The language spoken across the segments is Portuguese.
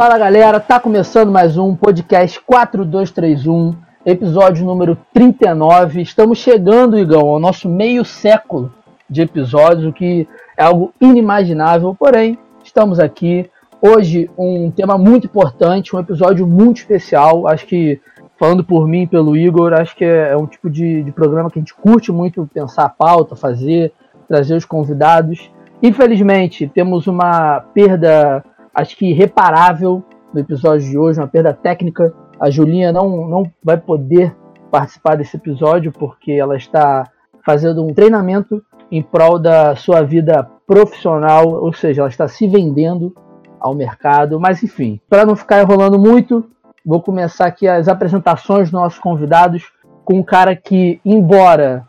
Fala galera, tá começando mais um podcast 4231, episódio número 39. Estamos chegando, Igão, ao nosso meio século de episódios, o que é algo inimaginável, porém, estamos aqui. Hoje, um tema muito importante, um episódio muito especial. Acho que, falando por mim pelo Igor, acho que é, um tipo de, de programa que a gente curte muito pensar a pauta, fazer, trazer os convidados. Infelizmente, temos uma perda, acho que irreparável no episódio de hoje, uma perda técnica. A Julinha não, não vai poder participar desse episódio porque ela está fazendo um treinamento em prol da sua vida profissional, ou seja, ela está se vendendo ao mercado. Mas enfim, para não ficar enrolando muito, vou começar aqui as apresentações dos nossos convidados com um cara que, embora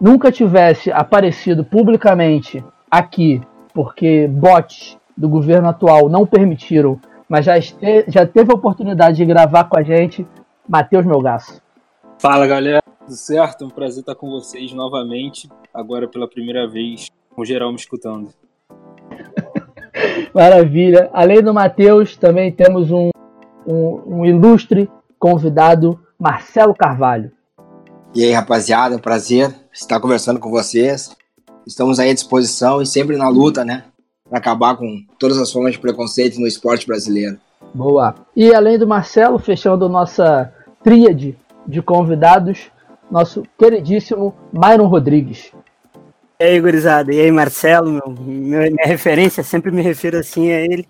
nunca tivesse aparecido publicamente aqui, porque bots do governo atual não permitiram, mas já, este, já teve a oportunidade de gravar com a gente, Matheus Melgaço. Fala galera, tudo certo? Um prazer estar com vocês novamente, agora pela primeira vez, com geral me escutando. Maravilha. Além do Matheus, também temos um, um, um ilustre convidado, Marcelo Carvalho. E aí, rapaziada, prazer estar conversando com vocês. Estamos aí à disposição e sempre na luta, né? Para acabar com todas as formas de preconceito no esporte brasileiro. Boa. E além do Marcelo, fechando nossa tríade de convidados, nosso queridíssimo Myron Rodrigues. E aí, gurizada? E aí, Marcelo? Meu, minha referência, sempre me refiro assim a ele.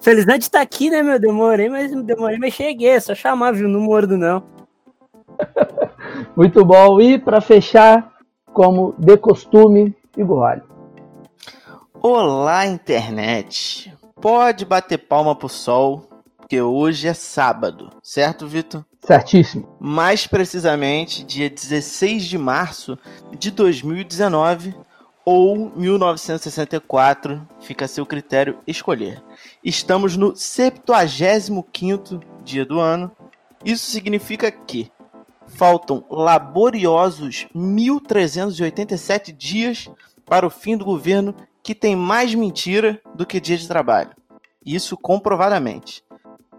Felizmente estar tá aqui, né, meu? Demorei, mas demorei, mas cheguei. É só chamar, viu? Não mordo, não. Muito bom. E para fechar, como de costume, Igor Vale. Olá, internet. Pode bater palma pro sol, porque hoje é sábado, certo, Vitor? Certíssimo. Mais precisamente, dia 16 de março de 2019 ou 1964, fica a seu critério escolher. Estamos no 75º dia do ano. Isso significa que faltam laboriosos 1387 dias para o fim do governo que tem mais mentira do que dia de trabalho. Isso comprovadamente.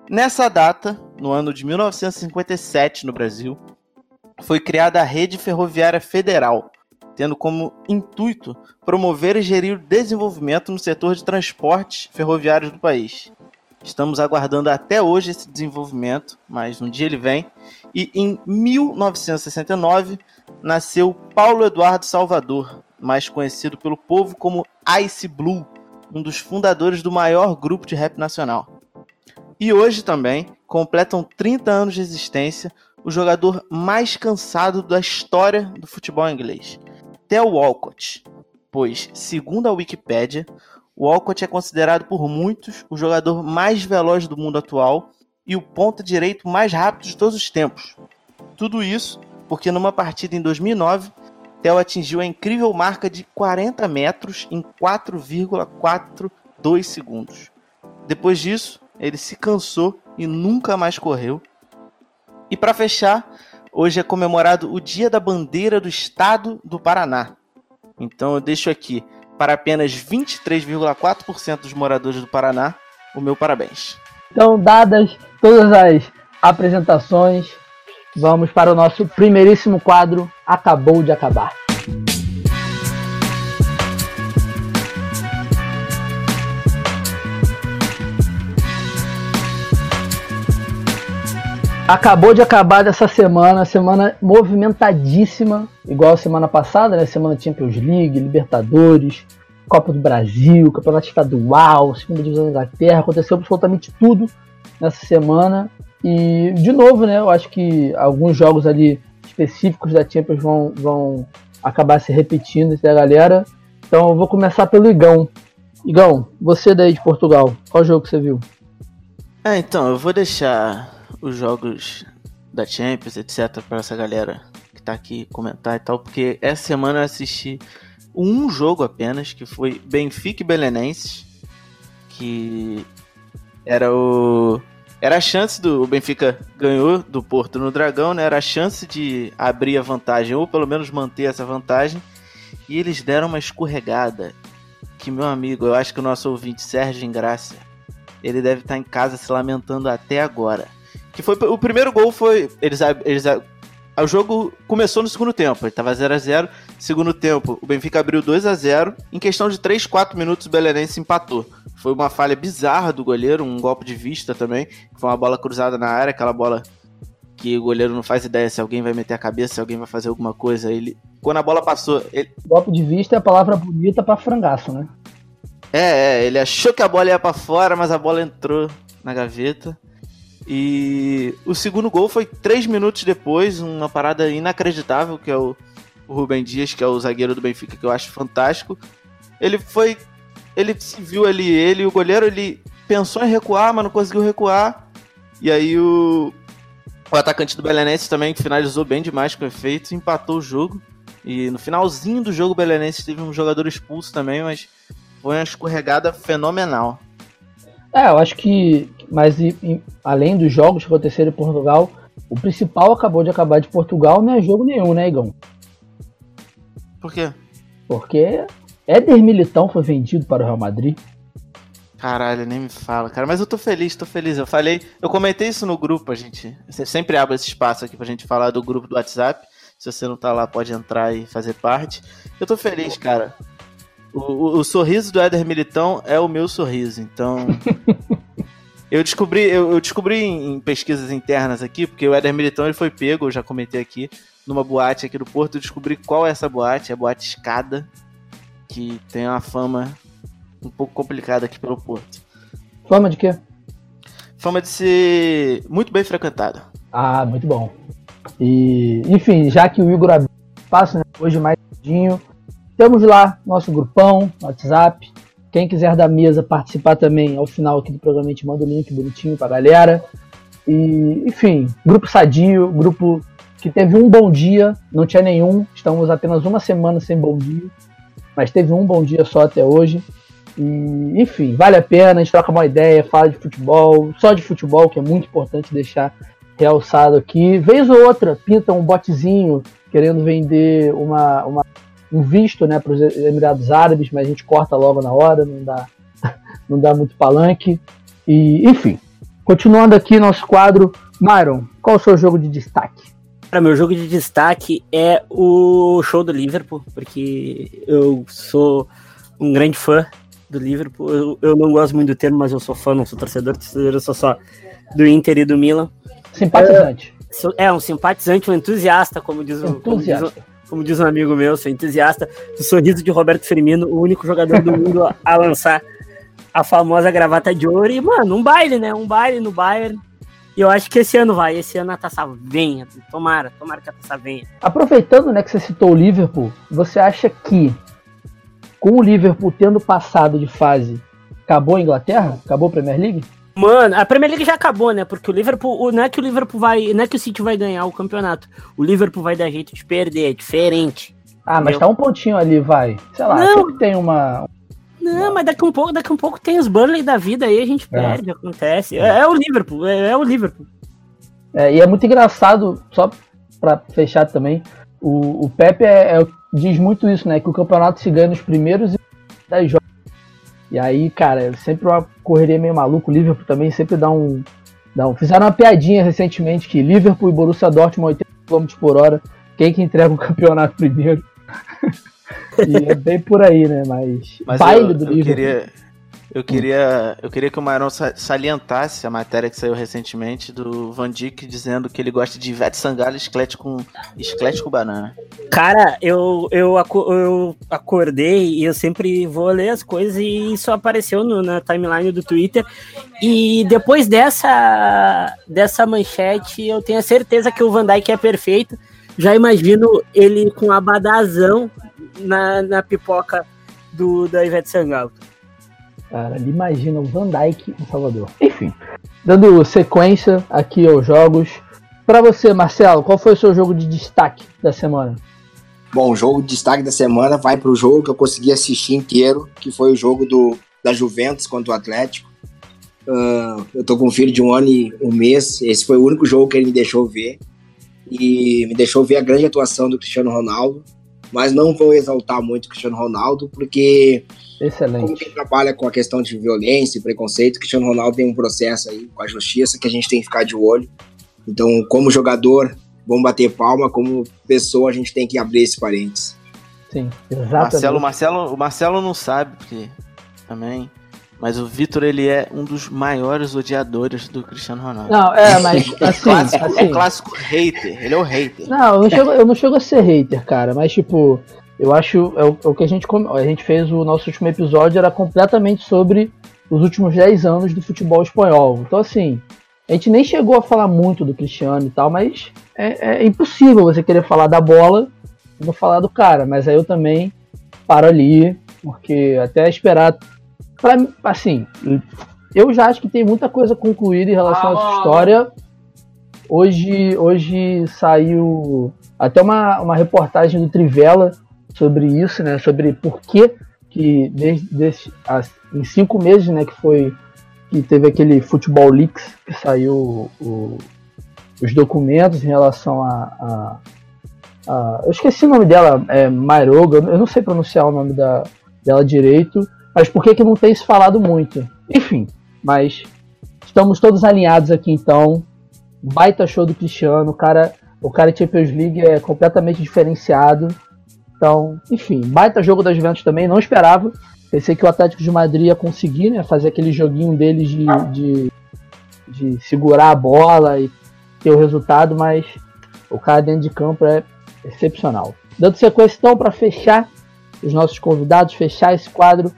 Nessa data, no ano de 1957 no Brasil, foi criada a Rede Ferroviária Federal, tendo como intuito promover e gerir o desenvolvimento no setor de transportes ferroviários do país. Estamos aguardando até hoje esse desenvolvimento, mas um dia ele vem. E em 1969 nasceu Paulo Eduardo Salvador, mais conhecido pelo povo como Ice Blue, um dos fundadores do maior grupo de rap nacional. E hoje também completam 30 anos de existência o jogador mais cansado da história do futebol inglês, Theo Walcott, pois, segundo a Wikipédia, Walcott é considerado por muitos o jogador mais veloz do mundo atual e o ponta direito mais rápido de todos os tempos. Tudo isso porque numa partida em 2009, Theo atingiu a incrível marca de 40 metros em 4,42 segundos. Depois disso, ele se cansou e nunca mais correu. E para fechar, hoje é comemorado o Dia da Bandeira do Estado do Paraná. Então eu deixo aqui para apenas 23,4% dos moradores do Paraná, o meu parabéns. Então, dadas todas as apresentações, vamos para o nosso primeiríssimo quadro Acabou de Acabar. Acabou de acabar dessa semana, semana movimentadíssima, igual a semana passada, né? Semana Champions League, Libertadores, Copa do Brasil, Campeonato Estadual, Segunda Divisão da Inglaterra, aconteceu absolutamente tudo nessa semana. E, de novo, né? Eu acho que alguns jogos ali específicos da Champions vão, vão acabar se repetindo entre a galera. Então eu vou começar pelo Igão. Igão, você daí de Portugal, qual jogo que você viu? É, então, eu vou deixar os jogos da Champions, etc, para essa galera que tá aqui comentar e tal, porque essa semana eu assisti um jogo apenas, que foi Benfica e Belenenses, que era o era a chance do o Benfica ganhou do Porto no Dragão, né? Era a chance de abrir a vantagem ou pelo menos manter essa vantagem. E eles deram uma escorregada que meu amigo, eu acho que o nosso ouvinte Sérgio Ingrácia ele deve estar em casa se lamentando até agora. Que foi o primeiro gol foi eles, eles o jogo começou no segundo tempo, ele estava 0 a 0 Segundo tempo, o Benfica abriu 2 a 0 Em questão de 3, 4 minutos, o Belenense empatou. Foi uma falha bizarra do goleiro, um golpe de vista também. Foi uma bola cruzada na área, aquela bola que o goleiro não faz ideia se alguém vai meter a cabeça, se alguém vai fazer alguma coisa. Ele, quando a bola passou, ele... golpe de vista é a palavra bonita para frangaço, né? É, é, ele achou que a bola ia para fora, mas a bola entrou na gaveta. E o segundo gol foi três minutos depois, uma parada inacreditável, que é o, o Rubem Dias, que é o zagueiro do Benfica, que eu acho fantástico. Ele foi. Ele se viu ali, ele, o goleiro, ele pensou em recuar, mas não conseguiu recuar. E aí o, o atacante do Belenenses também finalizou bem demais com efeito, empatou o jogo. E no finalzinho do jogo, o Belenenses teve um jogador expulso também, mas foi uma escorregada fenomenal. É, eu acho que, mas e, e, além dos jogos que aconteceram em Portugal, o principal acabou de acabar de Portugal não é jogo nenhum, né, Igão? Por quê? Porque Éder Militão foi vendido para o Real Madrid. Caralho, nem me fala, cara. Mas eu tô feliz, tô feliz. Eu falei, eu comentei isso no grupo, a gente. Você sempre abre esse espaço aqui pra gente falar do grupo do WhatsApp. Se você não tá lá, pode entrar e fazer parte. Eu tô feliz, cara. O, o, o, sorriso do Éder Militão é o meu sorriso, então. eu descobri, eu, eu, descobri em pesquisas internas aqui, porque o Éder Militão ele foi pego, eu já comentei aqui, numa boate aqui do Porto. Descobri qual é essa boate, é a boate Escada, que tem uma fama um pouco complicada aqui pelo Porto. Fama de quê? Fama de ser muito bem frequentada. Ah, muito bom. E, enfim, já que o Igor abriu espaço, né, hoje mais cedinho, temos lá nosso grupão, WhatsApp. Quem quiser da mesa participar também, ao final aqui do programa, a gente manda o link bonitinho pra galera. E, enfim, grupo sadio, grupo que teve um bom dia, não tinha nenhum, estamos apenas uma semana sem bom dia, mas teve um bom dia só até hoje. E, enfim, vale a pena, a gente troca uma ideia, fala de futebol, só de futebol, que é muito importante deixar realçado aqui. Vez ou outra, pinta um botezinho querendo vender uma, uma um visto né, para os Emirados Árabes, mas a gente corta logo na hora, não dá, não dá muito palanque. E, enfim, continuando aqui nosso quadro, Myron, qual o seu jogo de destaque? Para meu jogo de destaque é o show do Liverpool, porque eu sou um grande fã do Liverpool. Eu, eu não gosto muito do termo, mas eu sou fã, não sou torcedor, torcedor eu sou só do Inter e do Milan. Simpatizante. É, é um simpatizante, um entusiasta, como diz o, entusiasta. Como diz o como diz um amigo meu, sou entusiasta do sorriso de Roberto Firmino, o único jogador do mundo a, a lançar a famosa gravata de ouro. E, mano, um baile, né? Um baile no Bayern. E eu acho que esse ano vai, esse ano a taça venha. Tomara, tomara que a taça venha. Aproveitando né, que você citou o Liverpool, você acha que com o Liverpool tendo passado de fase, acabou a Inglaterra? Acabou a Premier League? Mano, a Premier League já acabou, né? Porque o Liverpool, não é que o Liverpool vai, não é que o City vai ganhar o campeonato. O Liverpool vai dar jeito de perder, é diferente. Ah, mas tá um pontinho ali, vai. Sei lá, não. sempre tem uma não, mas daqui um pouco, daqui um pouco tem os Burnley da vida aí, a gente é. perde, é. acontece. É, é, o Liverpool, é, é o Liverpool. É, e é muito engraçado, só para fechar também, o, o Pepe é, diz muito isso, né? Que o campeonato se ganha nos primeiros e 10 jogos. E aí, cara, sempre uma correria meio maluca. O Liverpool também sempre dá um, dá um. Fizeram uma piadinha recentemente que Liverpool e Borussia Dortmund 80 km por hora. Quem que entrega o campeonato primeiro? E é bem por aí, né? Mas, Mas baile eu, do eu Liverpool. Queria, eu queria, eu queria que o Maron salientasse a matéria que saiu recentemente do Van Dijk dizendo que ele gosta de Ivete Sangalo esqueleto com, esqueleto com banana. Cara, eu, eu, eu acordei e eu sempre vou ler as coisas e isso apareceu no, na timeline do Twitter. E depois dessa, dessa manchete, eu tenho a certeza que o Van Dijk é perfeito. Já imagino ele com a badazão na, na pipoca do, da Ivete Sangalo. Cara, imagina o Van Dyke em Salvador. Enfim, dando sequência aqui aos jogos. Para você, Marcelo, qual foi o seu jogo de destaque da semana? Bom, o jogo de destaque da semana vai para o jogo que eu consegui assistir inteiro, que foi o jogo do, da Juventus contra o Atlético. Uh, eu tô com um filho de um ano e um mês. Esse foi o único jogo que ele me deixou ver. E me deixou ver a grande atuação do Cristiano Ronaldo. Mas não vou exaltar muito o Cristiano Ronaldo, porque Excelente. Como quem trabalha com a questão de violência e preconceito, Cristiano Ronaldo tem um processo aí com a justiça que a gente tem que ficar de olho. Então, como jogador, vamos bater palma, como pessoa, a gente tem que abrir esse parênteses. Sim, exatamente. Marcelo, Marcelo, o Marcelo não sabe, porque também. Mas o Vitor, ele é um dos maiores odiadores do Cristiano Ronaldo. Não, é, mas assim, clássico, assim é clássico hater, ele é o hater. Não, eu não, chego, eu não chego a ser hater, cara, mas tipo, eu acho é o, é o que a gente a gente fez o nosso último episódio era completamente sobre os últimos 10 anos do futebol espanhol. Então assim, a gente nem chegou a falar muito do Cristiano e tal, mas é, é impossível você querer falar da bola e não falar do cara. Mas aí eu também paro ali, porque até esperar Pra, assim, eu já acho que tem muita coisa concluída em relação ah, a essa história. Hoje, hoje saiu até uma, uma reportagem do Trivela sobre isso, né? Sobre por que, que desde, desde as, em cinco meses, né, que foi que teve aquele Futebol Leaks que saiu o, os documentos em relação a, a, a, eu esqueci o nome dela, é Mairoga, eu não sei pronunciar o nome da, dela direito, mas por que, que não tem se falado muito? Enfim, mas estamos todos alinhados aqui então. Baita show do Cristiano, o cara, o cara Champions League é completamente diferenciado. Então, enfim, baita jogo das Juventus também, não esperava. Pensei que o Atlético de Madrid ia conseguir, né, fazer aquele joguinho deles de, de, de segurar a bola e ter o resultado, mas o cara dentro de campo é excepcional. Dando sequência então para fechar os nossos convidados, fechar esse quadro,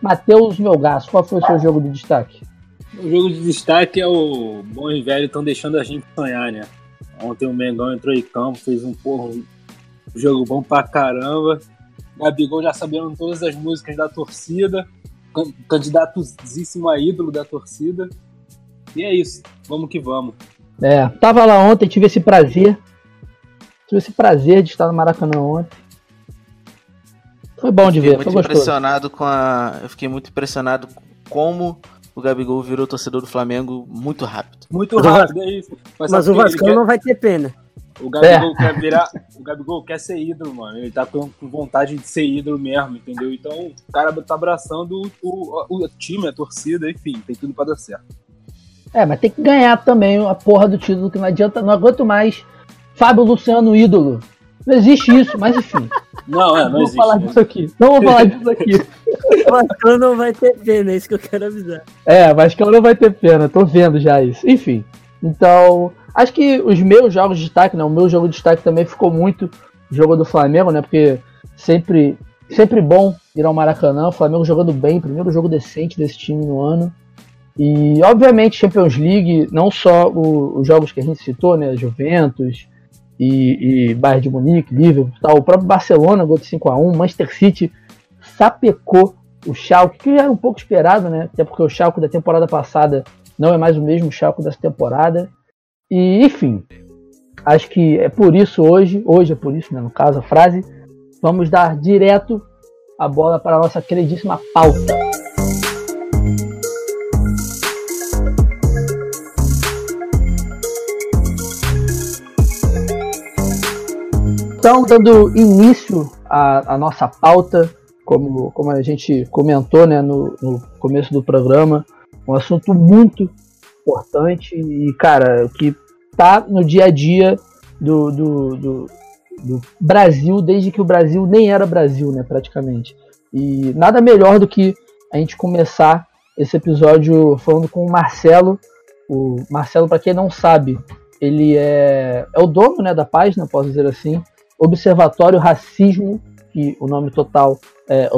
Matheus Melgas, qual foi o seu jogo de destaque? O jogo de destaque é o bom e velho estão deixando a gente sonhar, né? Ontem o Mengão entrou em campo, fez um porra, um jogo bom pra caramba. Gabigol já sabendo todas as músicas da torcida, candidatosíssimo a ídolo da torcida. E é isso, vamos que vamos. É, tava lá ontem, tive esse prazer. Tive esse prazer de estar no Maracanã ontem. Foi bom de ver, muito foi impressionado com a, eu fiquei muito impressionado com como o Gabigol virou torcedor do Flamengo muito rápido. Muito rápido, é isso. Mas, Mas o Vasco quer... não vai ter pena. O Gabigol é. quer virar. O Gabigol quer ser ídolo, mano. Ele tá com, vontade de ser ídolo mesmo, entendeu? Então o cara tá abraçando o, o, o time, a torcida, enfim, tem tudo pra dar certo. É, mas tem que ganhar também a porra do título, que não adianta, não aguento mais Fábio Luciano ídolo. Não existe isso, mas enfim. Não, é, não, não existe. Vou falar né? disso aqui. Não vou falar disso aqui. O Vascão não vai ter pena, é isso que eu quero avisar. É, Vascão não vai ter pena, tô vendo já isso. Enfim, então, acho que os meus jogos de destaque, né, o meu jogo de destaque também ficou muito jogo do Flamengo, né, porque sempre, sempre bom ir ao Maracanã, o Flamengo jogando bem, primeiro jogo decente desse time no ano. E, obviamente, Champions League, não só o, os jogos que a gente citou, né, Juventus, e, e Bayern de Munique, Liverpool, tal. o próprio Barcelona, gol de 5 a 1 Manchester City sapecou o Schalke, que já era um pouco esperado, né? Até porque o Schalke da temporada passada não é mais o mesmo Schalke dessa temporada. E, enfim, acho que é por isso hoje, hoje é por isso, né, no caso, a frase, vamos dar direto a bola para a nossa queridíssima pauta. Então, dando início à, à nossa pauta, como, como a gente comentou né, no, no começo do programa, um assunto muito importante e, cara, que tá no dia a dia do, do, do, do, Brasil, desde que o Brasil nem era Brasil, né, praticamente. E nada melhor do que a gente começar esse episódio falando com o Marcelo. O Marcelo, para quem não sabe, ele é, é o dono né, da página, posso dizer assim, Observatório Racismo, que o nome total é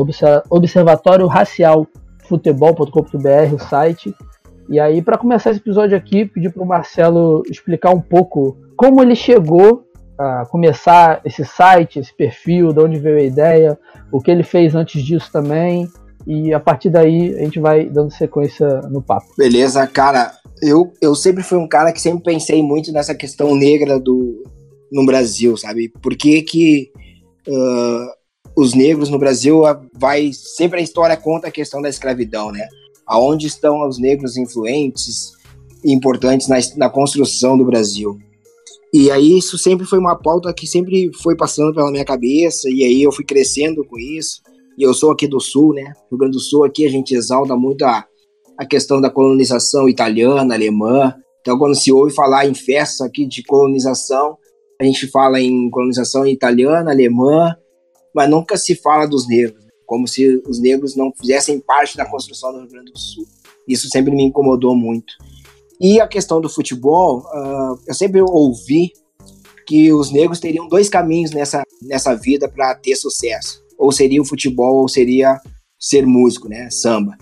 Observatório Racial Futebol.com.br, o site. E aí, para começar esse episódio aqui, pedir para o Marcelo explicar um pouco como ele chegou a começar esse site, esse perfil, de onde veio a ideia, o que ele fez antes disso também. E a partir daí a gente vai dando sequência no papo. Beleza, cara. Eu, eu sempre fui um cara que sempre pensei muito nessa questão negra do, no Brasil, sabe? Por que que uh, os negros no Brasil vai sempre a história conta a questão da escravidão, né? Aonde estão os negros influentes e importantes na, na construção do Brasil? E aí isso sempre foi uma pauta que sempre foi passando pela minha cabeça e aí eu fui crescendo com isso e eu sou aqui do Sul, né? Rio Grande do Sul aqui a gente exalta muito a, a questão da colonização italiana, alemã. Então, quando se ouve falar em festas aqui de colonização, a gente fala em colonização italiana, alemã, mas nunca se fala dos negros, como se os negros não fizessem parte da construção do Rio Grande do Sul. Isso sempre me incomodou muito. E a questão do futebol, uh, eu sempre ouvi que os negros teriam dois caminhos nessa, nessa vida para ter sucesso. Ou seria o futebol, ou seria ser músico, né? Samba.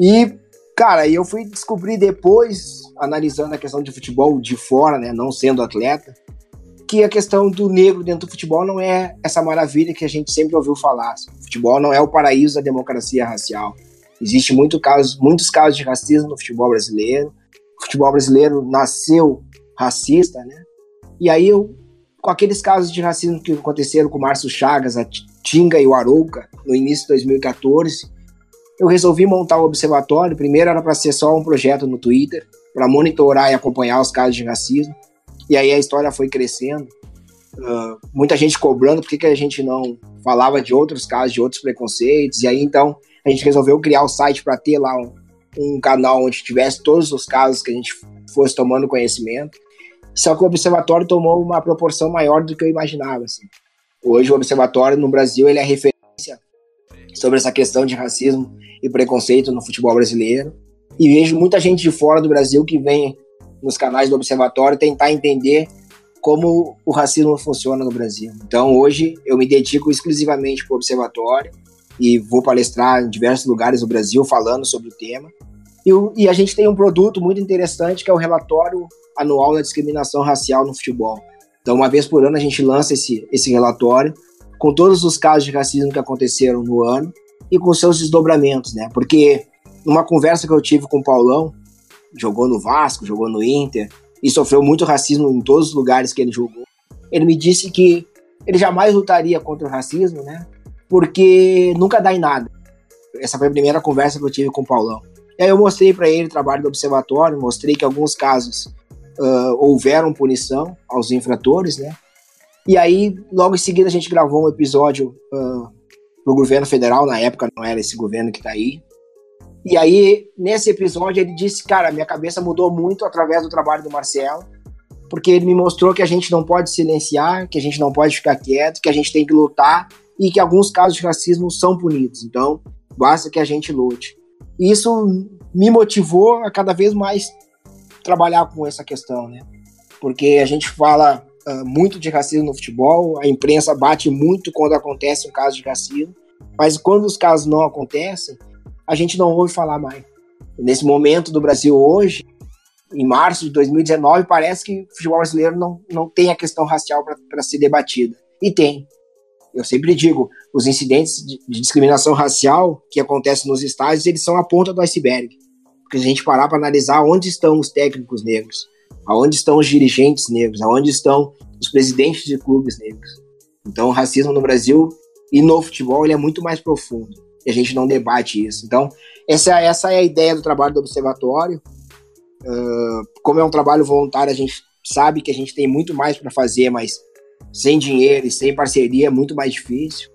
E, cara, eu fui descobrir depois, analisando a questão de futebol de fora, né? Não sendo atleta, que a questão do negro dentro do futebol não é essa maravilha que a gente sempre ouviu falar. O futebol não é o paraíso da democracia racial. Existe muito casos, muitos casos de racismo no futebol brasileiro. O futebol brasileiro nasceu racista, né? E aí eu, com aqueles casos de racismo que aconteceram com o Márcio Chagas, a Tinga e o Arouca, no início de 2014, eu resolvi montar o observatório. Primeiro era para ser só um projeto no Twitter, para monitorar e acompanhar os casos de racismo. E aí a história foi crescendo. Uh, muita gente cobrando por que a gente não falava de outros casos, de outros preconceitos. E aí então a gente resolveu criar o site para ter lá um, um, canal onde tivesse todos os casos que a gente fosse tomando conhecimento. Só que o observatório tomou uma proporção maior do que eu imaginava. Assim. Hoje o observatório no Brasil ele é referência sobre essa questão de racismo e preconceito no futebol brasileiro. E vejo muita gente de fora do Brasil que vem nos canais do Observatório tentar entender como o racismo funciona no Brasil. Então, hoje, eu me dedico exclusivamente para o Observatório e vou palestrar em diversos lugares do Brasil falando sobre o tema. E, e, a gente tem um produto muito interessante que é o relatório anual da discriminação racial no futebol. Então, uma vez por ano, a gente lança esse, esse relatório com todos os casos de racismo que aconteceram no ano e com seus desdobramentos, né? Porque numa conversa que eu tive com o Paulão, jogou no Vasco, jogou no Inter e sofreu muito racismo em todos os lugares que ele jogou. Ele me disse que ele jamais lutaria contra o racismo, né? Porque nunca dá em nada. Essa foi a primeira conversa que eu tive com o Paulão. E aí eu mostrei para ele o trabalho do observatório, mostrei que alguns casos uh, houveram punição aos infratores, né? E aí, logo em seguida, a gente gravou um episódio uh, pro governo federal, na época não era esse governo que tá aí, e aí, nesse episódio, ele disse: Cara, minha cabeça mudou muito através do trabalho do Marcelo, porque ele me mostrou que a gente não pode silenciar, que a gente não pode ficar quieto, que a gente tem que lutar e que alguns casos de racismo são punidos. Então, basta que a gente lute. E isso me motivou a cada vez mais trabalhar com essa questão, né? Porque a gente fala uh, muito de racismo no futebol, a imprensa bate muito quando acontece um caso de racismo, mas quando os casos não acontecem, a gente não ouve falar mais. Nesse momento do Brasil hoje, em março de 2019, parece que o futebol brasileiro não, não tem a questão racial para ser debatida. E tem. Eu sempre digo, os incidentes de, de discriminação racial que acontecem nos estádios, eles são a ponta do iceberg. Porque se a gente parar para analisar onde estão os técnicos negros, aonde estão os dirigentes negros, aonde estão os presidentes de clubes negros. Então, o racismo no Brasil e no futebol ele é muito mais profundo e a gente não debate isso. Então, essa, essa é a ideia do trabalho do observatório. Uh, como é um trabalho voluntário, a gente sabe que a gente tem muito mais para fazer, mas sem dinheiro e sem parceria é muito mais difícil.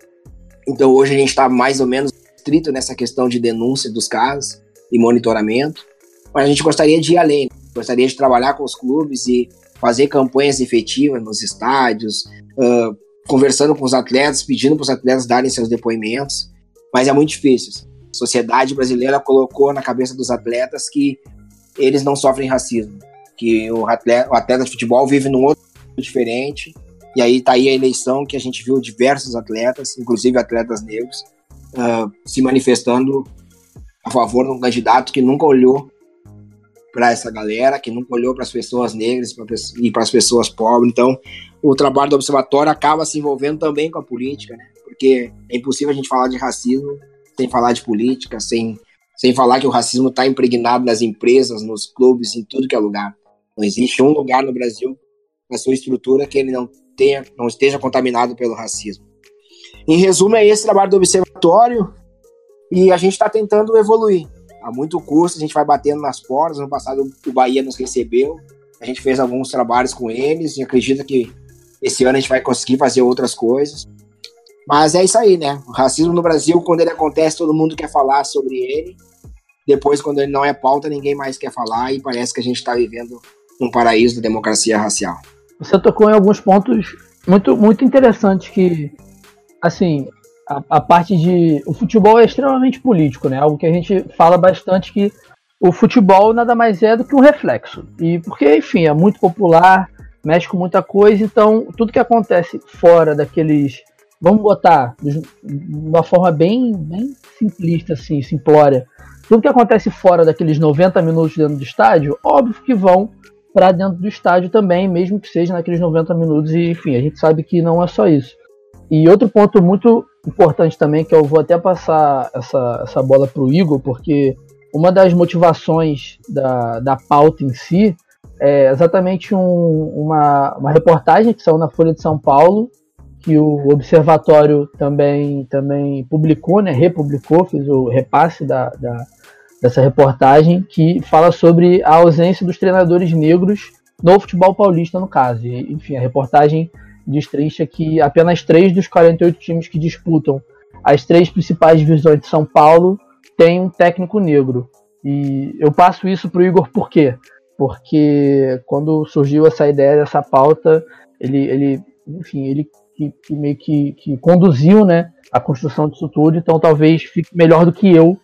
Então, hoje a gente está mais ou menos estrito nessa questão de denúncia dos casos e monitoramento, mas a gente gostaria de ir além, gostaria de trabalhar com os clubes e fazer campanhas efetivas nos estádios, uh, conversando com os atletas, pedindo para os atletas darem seus depoimentos. Mas é muito difícil. A sociedade brasileira colocou na cabeça dos atletas que eles não sofrem racismo, que o atleta, o atleta de futebol vive num outro diferente. E aí tá aí a eleição que a gente viu diversos atletas, inclusive atletas negros, uh, se manifestando a favor de um candidato que nunca olhou para essa galera, que nunca olhou para as pessoas negras e para as pessoas pobres. Então, o trabalho do observatório acaba se envolvendo também com a política, né? Porque é impossível a gente falar de racismo sem falar de política, sem, sem falar que o racismo está impregnado nas empresas, nos clubes, em tudo que é lugar. Não existe um lugar no Brasil, na sua estrutura, que ele não, tenha, não esteja contaminado pelo racismo. Em resumo, é esse trabalho do observatório e a gente está tentando evoluir. Há muito custo, a gente vai batendo nas portas. No passado, o Bahia nos recebeu, a gente fez alguns trabalhos com eles e acredita que esse ano a gente vai conseguir fazer outras coisas. Mas é isso aí, né? O racismo no Brasil, quando ele acontece, todo mundo quer falar sobre ele. Depois, quando ele não é pauta, ninguém mais quer falar e parece que a gente está vivendo um paraíso da democracia racial. Você tocou em alguns pontos muito, muito interessantes que, assim, a, a, parte de. O futebol é extremamente político, né? Algo que a gente fala bastante que o futebol nada mais é do que um reflexo. E porque, enfim, é muito popular, mexe com muita coisa, então tudo que acontece fora daqueles. Vamos botar de uma forma bem, bem simplista, assim, simplória. Tudo que acontece fora daqueles 90 minutos dentro do estádio, óbvio que vão para dentro do estádio também, mesmo que seja naqueles 90 minutos, e enfim, a gente sabe que não é só isso. E outro ponto muito importante também, que eu vou até passar essa, essa bola para o Igor, porque uma das motivações da, da pauta em si é exatamente um, uma, uma reportagem que saiu na Folha de São Paulo, que o Observatório também, também publicou, né, republicou, fez o repasse da, da, dessa reportagem, que fala sobre a ausência dos treinadores negros no futebol paulista, no caso. E, enfim, a reportagem destrincha que apenas três dos 48 times que disputam as três principais divisões de São Paulo têm um técnico negro. E eu passo isso para o Igor por quê? Porque quando surgiu essa ideia dessa pauta, ele, ele enfim, ele que, que meio que, que, conduziu né, a construção disso tudo, então talvez fique melhor do que eu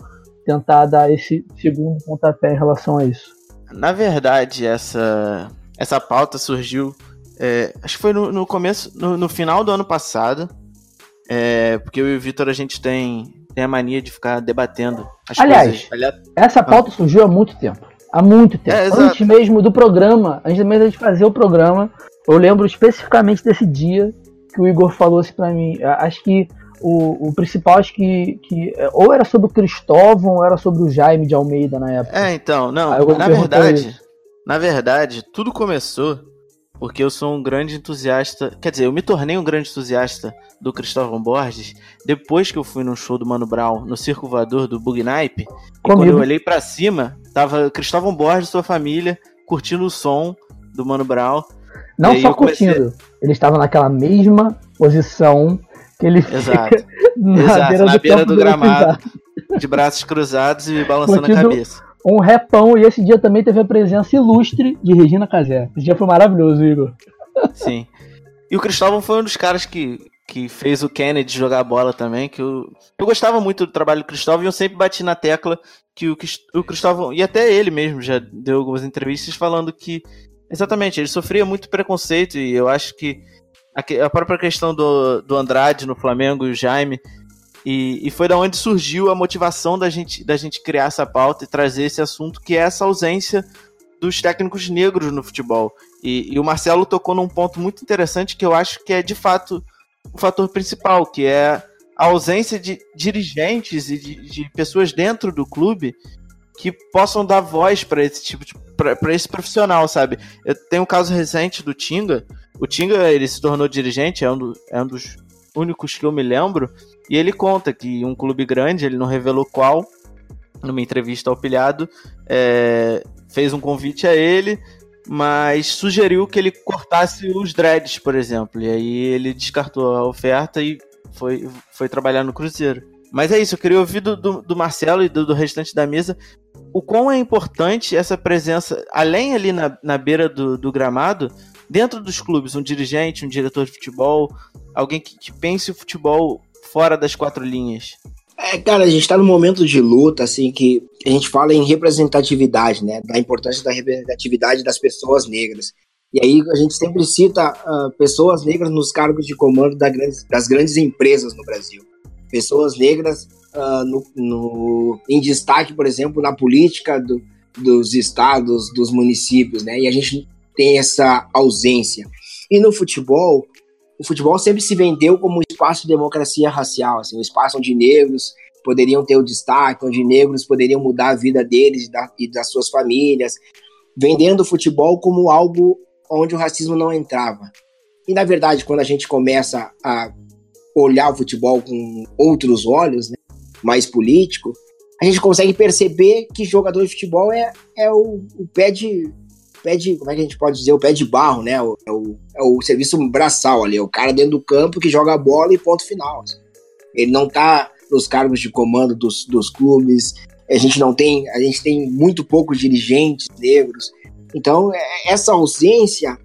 tentar dar esse segundo pontapé em relação a isso. Na verdade, essa, essa pauta surgiu, é, acho que foi no, no começo, no, no, final do ano passado, é, porque eu e o Vitor a gente tem, tem a mania de ficar debatendo as Aliás, coisas. essa pauta ah. surgiu há muito tempo. Há muito tempo. É, antes mesmo do programa, antes mesmo de fazer o programa, eu lembro especificamente desse dia que o Igor falou assim pra mim. Acho que o, o principal, acho que, que ou era sobre o Cristóvão ou era sobre o Jaime de Almeida na época. É, então, não, na verdade, isso. na verdade, tudo começou porque eu sou um grande entusiasta, quer dizer, eu me tornei um grande entusiasta do Cristóvão Borges depois que eu fui no show do Mano Brown, no Circo Voador do e quando eu olhei para cima, tava Cristóvão Borges e sua família curtindo o som do Mano Brown. Não só curtindo, comecei... ele estava naquela mesma posição que ele Exato. na Exato, beira, na do, beira do gramado, de braços cruzados e balançando a cabeça. Um repão, e esse dia também teve a presença ilustre de Regina Casé. Esse dia foi maravilhoso, Igor. Sim. E o Cristóvão foi um dos caras que, que fez o Kennedy jogar bola também, que eu, eu gostava muito do trabalho do Cristóvão e eu sempre bati na tecla que o, o Cristóvão, e até ele mesmo já deu algumas entrevistas falando que, exatamente, ele sofria muito preconceito e eu acho que a, própria questão do, do Andrade no Flamengo e o Jaime. E, e foi da onde surgiu a motivação da gente, da gente criar essa pauta e trazer esse assunto, que é essa ausência dos técnicos negros no futebol. E, e, o Marcelo tocou num ponto muito interessante que eu acho que é de fato o fator principal, que é a ausência de dirigentes e de, de pessoas dentro do clube que possam dar voz para esse tipo de para esse profissional, sabe? Eu tenho um caso recente do Tinga. O Tinga ele se tornou dirigente, é um, do, é um dos únicos que eu me lembro. E ele conta que um clube grande, ele não revelou qual, numa entrevista ao Pilhado, é, fez um convite a ele, mas sugeriu que ele cortasse os dreads, por exemplo. E aí ele descartou a oferta e foi, foi trabalhar no Cruzeiro. Mas é isso, eu queria ouvir do, do, do Marcelo e do, do, restante da mesa o quão é importante essa presença, além ali na, na beira do, do gramado, dentro dos clubes, um dirigente, um diretor de futebol, alguém que, que pense o futebol fora das quatro linhas. É, cara, a gente está num momento de luta, assim, que a gente fala em representatividade, né? Da importância da representatividade das pessoas negras. E aí a gente sempre cita uh, pessoas negras nos cargos de comando da grandes, das grandes empresas no Brasil. Pessoas negras uh, no, no, em destaque, por exemplo, na política do, dos estados, dos municípios, né? E a gente tem essa ausência. E no futebol, o futebol sempre se vendeu como um espaço de democracia racial, assim, um espaço onde negros poderiam ter o destaque, onde negros poderiam mudar a vida deles e, da, e das suas famílias, vendendo o futebol como algo onde o racismo não entrava. E na verdade, quando a gente começa a olhar o futebol com outros olhos, né, mais político, a gente consegue perceber que jogador de futebol é, é o, o pé de pé de, como é que a gente pode dizer, o pé de barro, né? O, é, o, é o serviço braçal ali, é o cara dentro do campo que joga a bola e ponto final. Assim. Ele não tá nos cargos de comando dos, dos clubes, a gente não tem, a gente tem muito poucos dirigentes negros. Então, é, essa ausência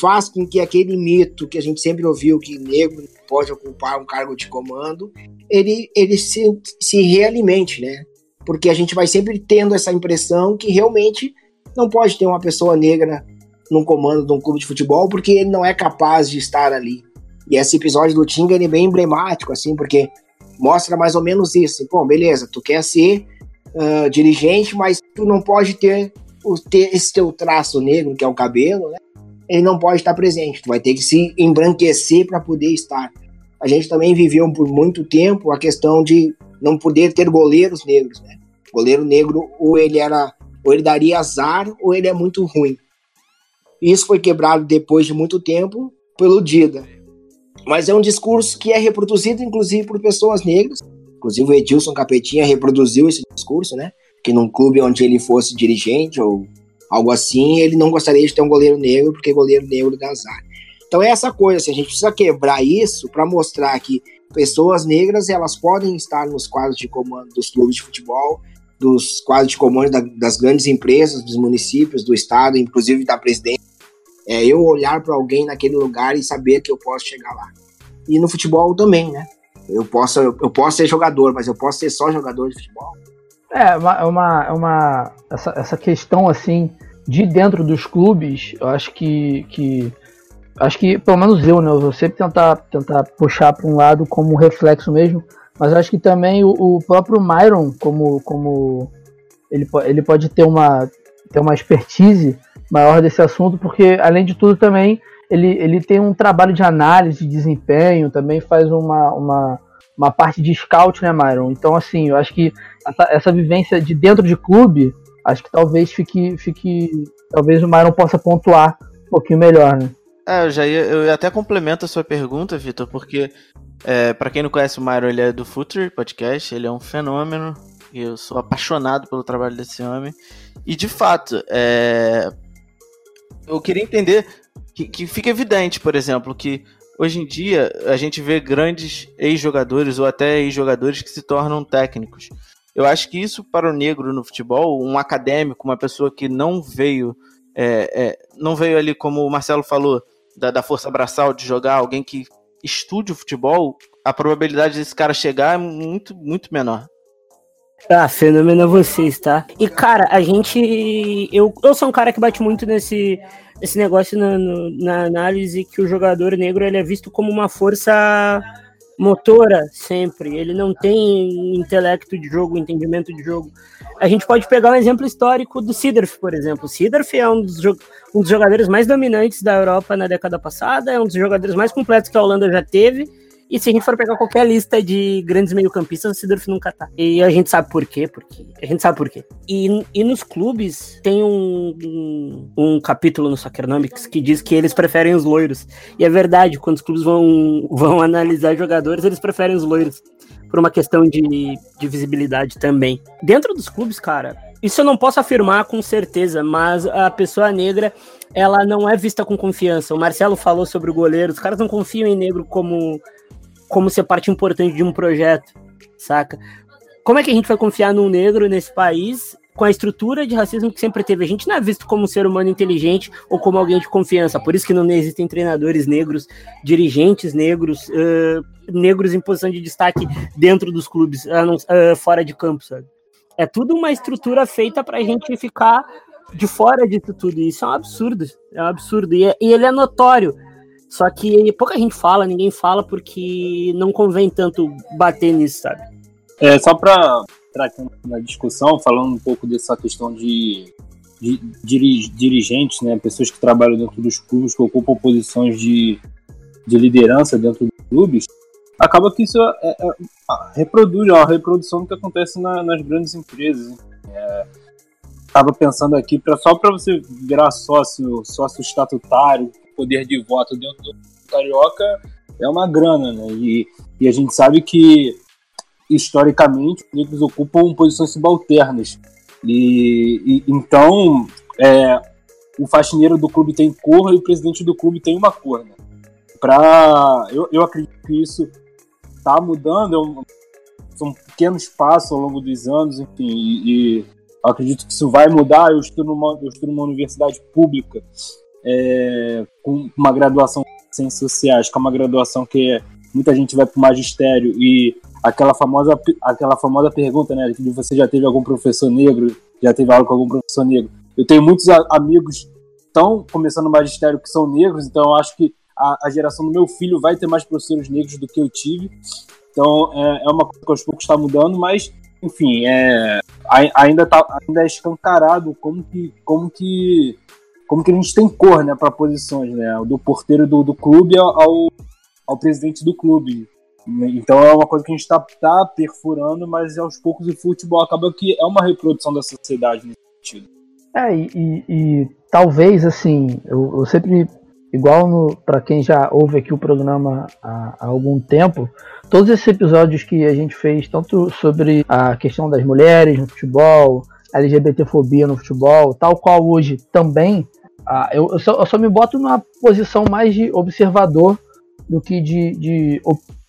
faz com que aquele mito que a gente sempre ouviu que negro pode ocupar um cargo de comando, ele, ele se, se realimente, né? Porque a gente vai sempre tendo essa impressão que realmente não pode ter uma pessoa negra no comando de um clube de futebol porque ele não é capaz de estar ali. E esse episódio do Tinga é bem emblemático, assim, porque mostra mais ou menos isso. Assim, Pô, beleza, tu quer ser uh, dirigente, mas tu não pode ter, o, ter esse teu traço negro, que é o cabelo, né? Ele não pode estar presente. Tu vai ter que se embranquecer para poder estar. A gente também viveu por muito tempo a questão de não poder ter goleiros negros, né? Goleiro negro, ou ele era ou ele daria azar, ou ele é muito ruim. Isso foi quebrado depois de muito tempo pelo Dida. Mas é um discurso que é reproduzido, inclusive, por pessoas negras. Inclusive, o Edilson Capetinha reproduziu esse discurso, né? Que num clube onde ele fosse dirigente ou algo assim, ele não gostaria de ter um goleiro negro, porque goleiro negro dá azar. Então é essa coisa, assim, a gente precisa quebrar isso para mostrar que pessoas negras elas podem estar nos quadros de comando dos clubes de futebol, dos quadros de comando da, das grandes empresas, dos municípios, do estado, inclusive da presidência. É eu olhar para alguém naquele lugar e saber que eu posso chegar lá. E no futebol também, né? Eu posso, eu, posso ser jogador, mas eu posso ser só jogador de futebol. É, uma, uma, uma essa, essa questão assim de dentro dos clubes, eu acho que, que acho que pelo menos eu, né, eu sempre tentar tentar puxar para um lado como reflexo mesmo mas acho que também o, o, próprio Myron, como, como ele, ele pode ter uma, ter uma expertise maior desse assunto, porque além de tudo também ele, ele tem um trabalho de análise de desempenho, também faz uma, uma, uma parte de scout, né, Myron? Então, assim, eu acho que essa, essa vivência de dentro de clube, acho que talvez fique, fique. Talvez o Myron possa pontuar um pouquinho melhor, né? É, eu já ia, eu até complemento a sua pergunta, Vitor, porque é, para quem não conhece o Myron, ele é do Future Podcast, ele é um fenômeno. E eu sou apaixonado pelo trabalho desse homem. E de fato, é... eu queria entender que, que fica evidente, por exemplo, que hoje em dia a gente vê grandes ex-jogadores ou até ex-jogadores que se tornam técnicos. Eu acho que isso para o negro no futebol, um acadêmico, uma pessoa que não veio, é, é, não veio ali como o Marcelo falou da, da força braçal de jogar, alguém que estude o futebol, a probabilidade desse cara chegar é muito, muito menor. Ah, fenômeno é vocês, tá? E, cara, a gente. Eu, eu sou um cara que bate muito nesse, nesse negócio na, no, na análise que o jogador negro ele é visto como uma força motora sempre. Ele não tem intelecto de jogo, entendimento de jogo. A gente pode pegar um exemplo histórico do Sidorf, por exemplo. O Sidorf é um dos, um dos jogadores mais dominantes da Europa na década passada, é um dos jogadores mais completos que a Holanda já teve e se a gente for pegar qualquer lista de grandes meio-campistas, o Sidorf nunca tá. E a gente sabe por quê, porque a gente sabe por quê. E, e nos clubes tem um, um, um capítulo no Soccernomics que diz que eles preferem os loiros. E é verdade, quando os clubes vão, vão analisar jogadores, eles preferem os loiros. Por uma questão de, de visibilidade também. Dentro dos clubes, cara, isso eu não posso afirmar com certeza, mas a pessoa negra ela não é vista com confiança. O Marcelo falou sobre o goleiro, os caras não confiam em negro como como ser parte importante de um projeto, saca? Como é que a gente vai confiar num negro nesse país com a estrutura de racismo que sempre teve? A gente não é visto como um ser humano inteligente ou como alguém de confiança. Por isso que não existem treinadores negros, dirigentes negros, uh, negros em posição de destaque dentro dos clubes, uh, uh, fora de campo, sabe? É tudo uma estrutura feita para a gente ficar de fora disso tudo. Isso é um absurdo. É um absurdo. E, é, e ele é notório. Só que pouca gente fala, ninguém fala porque não convém tanto bater nisso, sabe? É, só para aqui na discussão, falando um pouco dessa questão de, de, de dirigentes, né, pessoas que trabalham dentro dos clubes, que ocupam posições de, de liderança dentro dos clubes, acaba que isso é, é, reproduz, é uma reprodução do que acontece na, nas grandes empresas. É, pensando aqui, pra, só para você virar sócio, sócio estatutário, poder de voto dentro do Carioca é uma grana, né? E, e a gente sabe que, historicamente, os negros ocupam posições subalternas. E, e então, é, o faxineiro do clube tem cor e o presidente do clube tem uma cor, né? Pra, eu, eu acredito que isso tá mudando, é um, são pequenos passos ao longo dos anos, enfim, e, e acredito que isso vai mudar. Eu estudo numa, eu estudo numa universidade pública é, com uma graduação em ciências sociais, que é uma graduação que muita gente vai para o magistério e aquela famosa, aquela famosa pergunta, né, de você já teve algum professor negro, já teve aula com algum professor negro. Eu tenho muitos amigos estão começando no magistério que são negros, então eu acho que a, a, geração do meu filho vai ter mais professores negros do que eu tive. Então é, é uma coisa que aos poucos está mudando, mas enfim, é, ainda, tá, ainda é escancarado como que, como que como que a gente tem cor né, para posições, né? Do porteiro do, do clube ao, ao presidente do clube. Então é uma coisa que a gente está tá perfurando, mas aos poucos o futebol acaba que é uma reprodução da sociedade nesse sentido. É, e, e, e talvez assim, eu, eu sempre, igual para quem já ouve aqui o programa há, há, algum tempo, todos esses episódios que a gente fez, tanto sobre a questão das mulheres no futebol, LGBTfobia no futebol, tal qual hoje também, ah, eu, eu, só, eu, só, me boto numa posição mais de observador do que de, de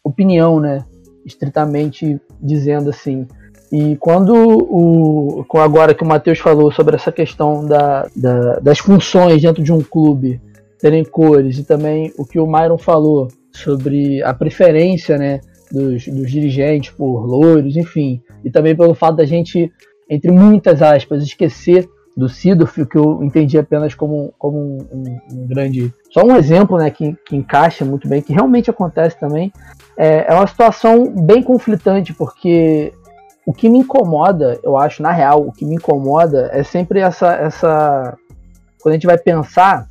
opinião, né? Estritamente dizendo assim. E quando o. Agora que o Matheus falou sobre essa questão da, da, das funções dentro de um clube terem cores, e também o que o Myron falou sobre a preferência né, dos, dos dirigentes por loiros, enfim, e também pelo fato da gente, entre muitas aspas, esquecer do Sidorf, que eu entendi apenas como, como um, um, um, grande. Só um exemplo né, que, que encaixa muito bem, que realmente acontece também. É, é uma situação bem conflitante, porque o que me incomoda, eu acho, na real, o que me incomoda é sempre essa. essa quando a gente vai pensar,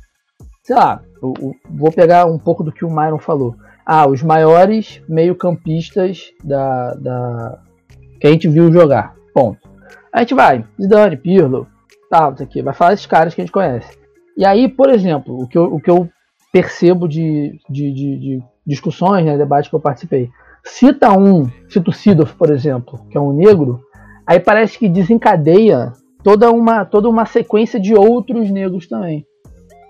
sei lá, eu, eu vou pegar um pouco do que o Myron falou. Ah, os maiores meio-campistas da, da, que a gente viu jogar. Ponto. A gente vai, Zidane, Pirlo, aqui. Vai falar esses caras que a gente conhece. E aí, por exemplo, o que eu, o que eu percebo de, de, de, de discussões, né, debates que eu participei. Cita um, cita o Sidorf, por exemplo, que é um negro, aí parece que desencadeia toda uma, toda uma sequência de outros negros também.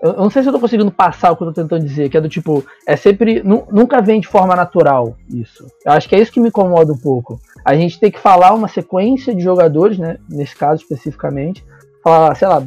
Eu, eu não sei se eu tô conseguindo passar o que eu tô tentando dizer, que é do tipo, é sempre, nunca vem de forma natural isso. Eu acho que é isso que me incomoda um pouco. A gente tem que falar uma sequência de jogadores, né, nesse caso especificamente, falar, sei lá,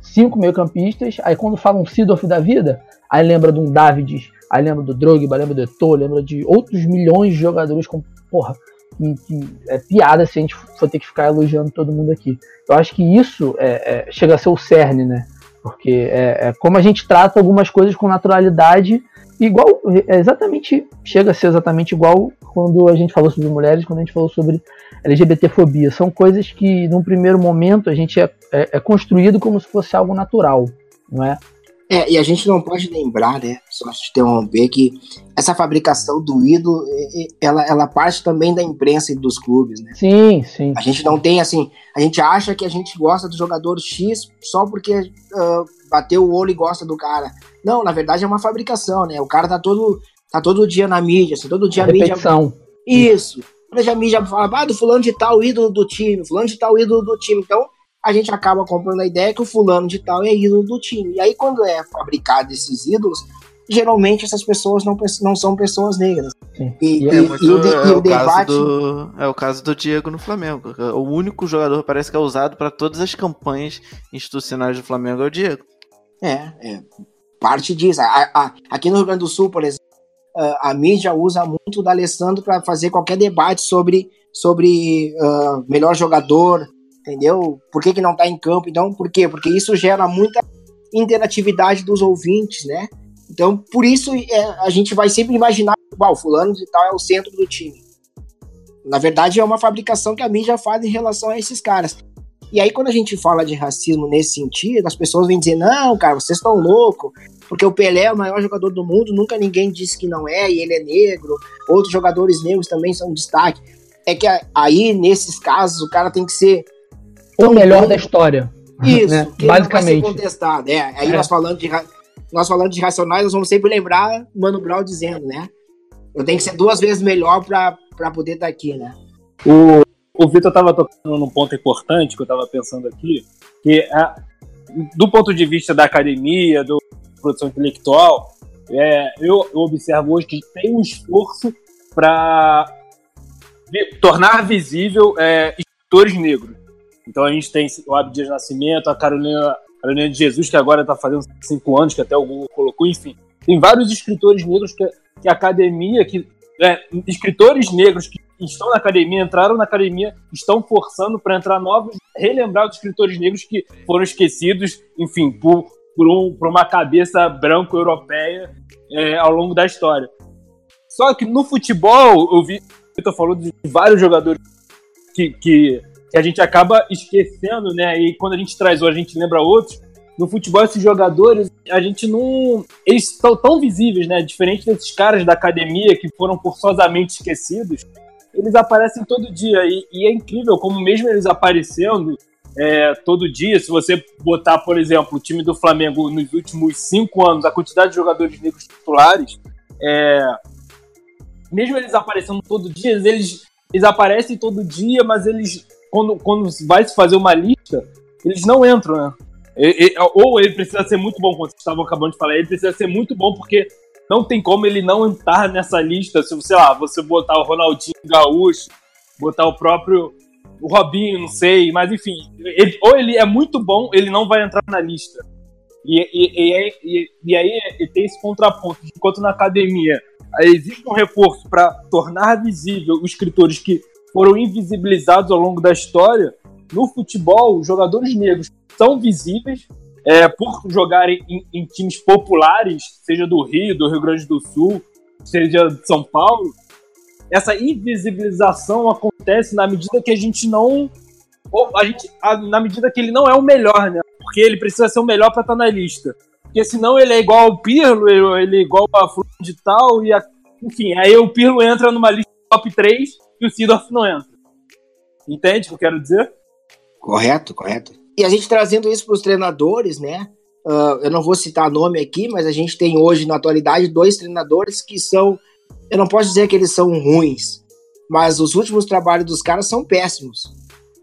cinco meio-campistas, aí quando fala um Sidorf da vida, aí lembra de um Davids, aí lembra do Drogba, lembra do Eto'o, lembra de outros milhões de jogadores com, porra, que, que, é piada se a gente for ter que ficar elogiando todo mundo aqui. Eu acho que isso é, é, chega a ser o cerne, né? Porque é, é, como a gente trata algumas coisas com naturalidade, igual, é exatamente, chega a ser exatamente igual quando a gente falou sobre mulheres, quando a gente falou sobre LGBTfobia. São coisas que, num primeiro momento, a gente é, é, é construído como se fosse algo natural, não é? É, e a gente não pode lembrar, né, só te interromper, que essa fabricação do ídolo, ela, ela parte também da imprensa e dos clubes, né? Sim, sim. A gente não tem, assim, a gente acha que a gente gosta do jogador X só porque uh, bateu o olho e gosta do cara. Não, na verdade é uma fabricação, né? O cara tá todo, tá todo dia na mídia, assim, todo dia a, mídia... Isso. Quando a mídia fala, ah, do fulano de tal ídolo do time, fulano de tal ídolo do time. Então, a gente acaba comprando a ideia que o fulano de tal é ídolo do time. E aí, quando é fabricado esses ídolos, geralmente essas pessoas não, não são pessoas negras. E, e, é, e, e, o, de, é o, o debate. Do, é o caso do Diego no Flamengo. O único jogador parece que é usado para todas as campanhas institucionais do Flamengo é o Diego. É, é parte disso. A, a, aqui no Rio Grande do Sul, por exemplo, a mídia usa muito o D'Alessandro para fazer qualquer debate sobre, sobre uh, melhor jogador, entendeu? Por que, que não está em campo? Então, por quê? Porque isso gera muita interatividade dos ouvintes, né? Então, por isso é, a gente vai sempre imaginar, igual, fulano de tal é o centro do time. Na verdade, é uma fabricação que a mídia faz em relação a esses caras. E aí, quando a gente fala de racismo nesse sentido, as pessoas vêm dizer, não, cara, vocês estão loucos, porque o Pelé é o maior jogador do mundo, nunca ninguém disse que não é, e ele é negro, outros jogadores negros também são destaque. É que aí, nesses casos, o cara tem que ser o melhor bom. da história. Isso, né? basicamente. contestado. É, aí é. nós falando de nós falando de racionais, nós vamos sempre lembrar Mano Brown dizendo, né? Eu tenho que ser duas vezes melhor para poder estar tá aqui, né? O, o Vitor estava tocando num ponto importante que eu estava pensando aqui, que a, do ponto de vista da academia, do produção intelectual, é, eu, eu observo hoje que tem um esforço para tornar visível é, escritores negros. Então a gente tem o Abdias Nascimento, a Carolina, Carolina de Jesus, que agora está fazendo cinco anos, que até o Google colocou, enfim. Tem vários escritores negros que, que a academia, que é, escritores negros que estão na academia, entraram na academia, estão forçando para entrar novos, relembrar os escritores negros que foram esquecidos, enfim, por, por, um, por uma cabeça branco-europeia é, ao longo da história. Só que no futebol, eu vi, eu falou de vários jogadores que, que, que, a gente acaba esquecendo, né? E quando a gente traz hoje, a gente lembra outros. No futebol, esses jogadores, a gente não. Eles estão tão visíveis, né? Diferente desses caras da academia que foram forçosamente esquecidos, eles aparecem todo dia. E, e é incrível como, mesmo eles aparecendo é, todo dia, se você botar, por exemplo, o time do Flamengo nos últimos cinco anos, a quantidade de jogadores negros titulares, é, mesmo eles aparecendo todo dia, eles, eles aparecem todo dia, mas eles, quando, quando vai se fazer uma lista, eles não entram, né? E, e, ou ele precisa ser muito bom, como vocês estavam acabando de falar, ele precisa ser muito bom porque não tem como ele não entrar nessa lista. Se, sei lá, você botar o Ronaldinho Gaúcho, botar o próprio o Robinho, não sei, mas enfim, ele, ou ele é muito bom, ele não vai entrar na lista. E, e, e, e aí tem esse contraponto, enquanto na academia existe um reforço para tornar visível os escritores que foram invisibilizados ao longo da história, no futebol, os jogadores negros são visíveis é, por jogarem em, em, times populares, seja do Rio, do Rio Grande do Sul, seja de São Paulo. Essa invisibilização acontece na medida que a gente não. A gente, na medida que ele não é o melhor, né? Porque ele precisa ser o melhor para estar tá na lista. Porque senão ele é igual ao Pirlo, ele é igual a Fulano de Tal, e a, enfim, aí o Pirlo entra numa lista top 3 e o Sidorf não entra. Entende o que eu quero dizer? Correto, correto. E a gente trazendo isso para os treinadores, né? Uh, eu não vou citar nome aqui, mas a gente tem hoje, na atualidade, dois treinadores que são. Eu não posso dizer que eles são ruins, mas os últimos trabalhos dos caras são péssimos.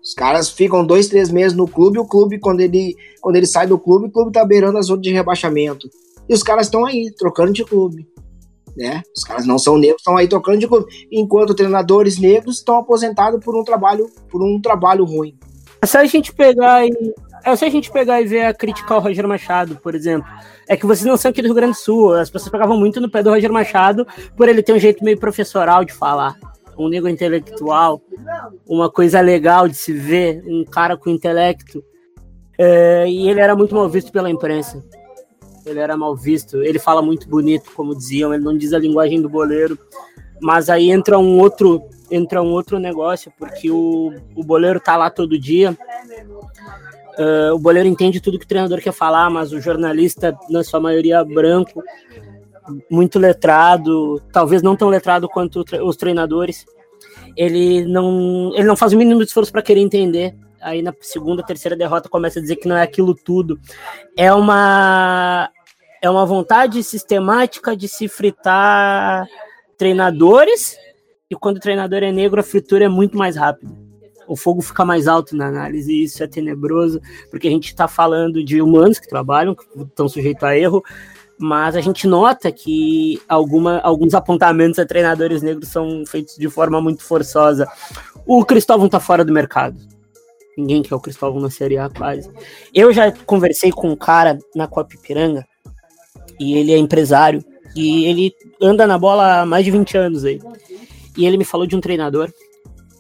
Os caras ficam dois, três meses no clube, o clube, quando ele, quando ele sai do clube, o clube tá beirando a zona de rebaixamento. E os caras estão aí, trocando de clube. Né? Os caras não são negros, estão aí trocando de clube. Enquanto treinadores negros estão aposentados por um trabalho, por um trabalho ruim. É só a gente pegar e. É só a gente pegar e ver a criticar o Roger Machado, por exemplo. É que vocês não são aqui do Rio Grande do Sul. As pessoas pegavam muito no pé do Roger Machado por ele ter um jeito meio professoral de falar um negro intelectual, uma coisa legal de se ver, um cara com intelecto. É, e ele era muito mal visto pela imprensa. Ele era mal visto. Ele fala muito bonito, como diziam. Ele não diz a linguagem do boleiro. Mas aí entra um outro, entra um outro negócio, porque o, o boleiro tá lá todo dia. Uh, o boleiro entende tudo que o treinador quer falar, mas o jornalista, na sua maioria branco, muito letrado, talvez não tão letrado quanto os treinadores. Ele não, ele não faz o mínimo esforço para querer entender. Aí na segunda, terceira derrota começa a dizer que não é aquilo tudo. É uma é uma vontade sistemática de se fritar treinadores e quando o treinador é negro a fritura é muito mais rápida. O fogo fica mais alto na análise e isso é tenebroso, porque a gente está falando de humanos que trabalham, que estão sujeitos a erro, mas a gente nota que alguma, alguns apontamentos a treinadores negros são feitos de forma muito forçosa. O Cristóvão tá fora do mercado. Ninguém quer o Cristóvão na Série A, quase. Eu já conversei com um cara na Copa Ipiranga, e ele é empresário, e ele anda na bola há mais de 20 anos aí. E ele me falou de um treinador,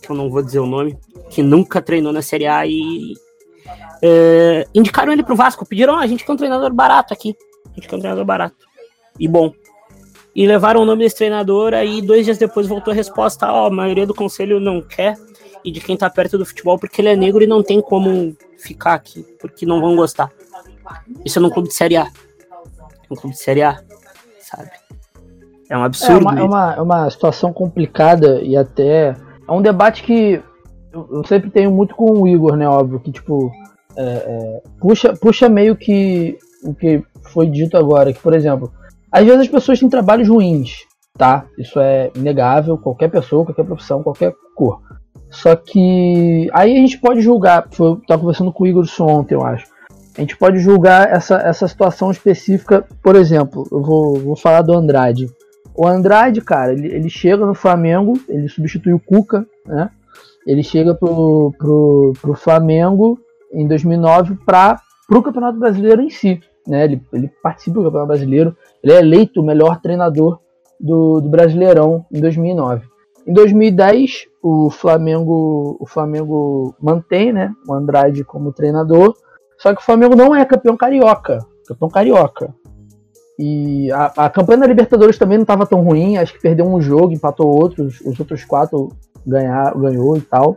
que eu não vou dizer o nome, que nunca treinou na Série A e é, indicaram ele pro Vasco, pediram, ah, a gente quer um treinador barato aqui. A gente quer um treinador barato e bom. E levaram o nome desse treinador, aí dois dias depois voltou a resposta: ó, oh, a maioria do conselho não quer, e de quem tá perto do futebol, porque ele é negro e não tem como ficar aqui, porque não vão gostar. Isso é num clube de Série A. É um clube de Série A, sabe? É um absurdo. É uma, é uma, é uma situação complicada e até. É um debate que eu sempre tenho muito com o Igor, né? Óbvio, que tipo. É, é, puxa, puxa meio que o que foi dito agora, que, por exemplo, às vezes as pessoas têm trabalhos ruins, tá? Isso é inegável, qualquer pessoa, qualquer profissão, qualquer cor. Só que aí a gente pode julgar, foi, eu tava conversando com o Igor isso ontem, eu acho. A gente pode julgar essa, essa situação específica. Por exemplo, eu vou, vou falar do Andrade. O Andrade, cara, ele, ele chega no Flamengo, ele substitui o Cuca, né? Ele chega pro, pro, pro Flamengo em 2009 para o Campeonato Brasileiro em si. Né? Ele, ele participa do Campeonato Brasileiro, ele é eleito o melhor treinador do, do Brasileirão em 2009. Em 2010, o Flamengo, o Flamengo mantém né, o Andrade como treinador, só que o Flamengo não é campeão carioca. Campeão carioca. E a, a campanha da Libertadores também não estava tão ruim, acho que perdeu um jogo, empatou outros, os outros quatro ganhar, ganhou e tal.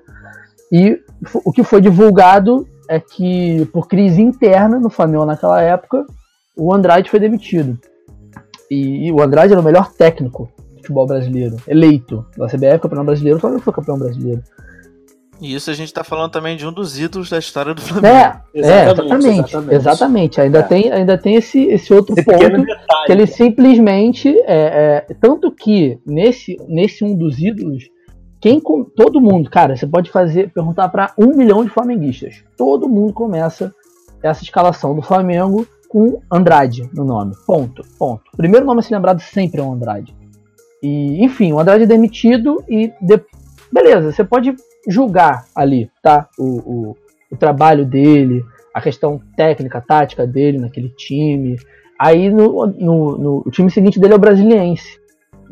E o que foi divulgado é que, por crise interna no Flamengo naquela época, o Andrade foi demitido. E, e o Andrade era o melhor técnico do futebol brasileiro, eleito da CBF, campeão brasileiro, o Flamengo foi campeão brasileiro. E isso a gente está falando também de um dos ídolos da história do Flamengo. É, exatamente, é, exatamente, exatamente. exatamente. Ainda, é. tem, ainda tem esse, esse outro esse ponto detalhe, que ele simplesmente. É, é, tanto que nesse, nesse um dos ídolos, quem todo mundo, cara, você pode fazer perguntar para um milhão de flamenguistas. Todo mundo começa essa escalação do Flamengo com Andrade no nome. Ponto, ponto. O primeiro nome a ser lembrado sempre é o Andrade. E, enfim, o Andrade é demitido e de... beleza, você pode julgar ali, tá? O, o, o, trabalho dele, a questão técnica, tática dele naquele time. Aí no, no, no o time seguinte dele é o Brasiliense.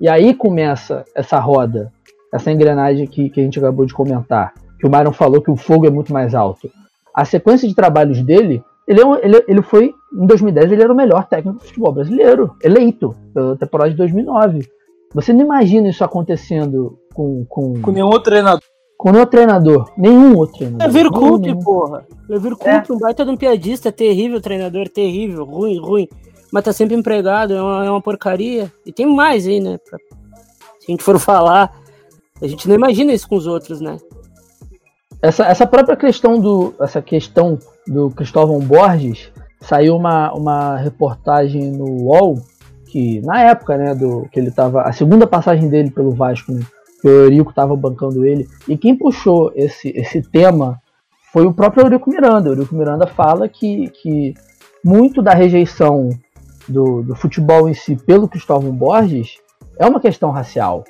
E aí começa essa roda, essa engrenagem que, que a gente acabou de comentar. Que o Myron falou que o fogo é muito mais alto. A sequência de trabalhos dele, ele, é ele, ele foi, em 2010, ele era o melhor técnico do futebol brasileiro, eleito pela temporada de 2009. Você não imagina isso acontecendo com. Com, com nenhum outro treinador. Com nenhum treinador. Nenhum outro treinador. Levir Coupe, porra. Levir Coupe, é. um baita de um piadista, terrível treinador, terrível, ruim, ruim. Mas tá sempre empregado, é uma, é uma porcaria. E tem mais aí, né? Pra, se a gente for falar, a gente não imagina isso com os outros, né? Essa, essa própria questão do. Essa questão do Cristóvão Borges, saiu uma, uma reportagem no UOL que na época, né, do que ele tava a segunda passagem dele pelo Vasco, né, o Eurico estava bancando ele, e quem puxou esse esse tema foi o próprio Eurico Miranda. O Eurico Miranda fala que, que muito da rejeição do, do futebol em si pelo Cristóvão Borges é uma questão racial.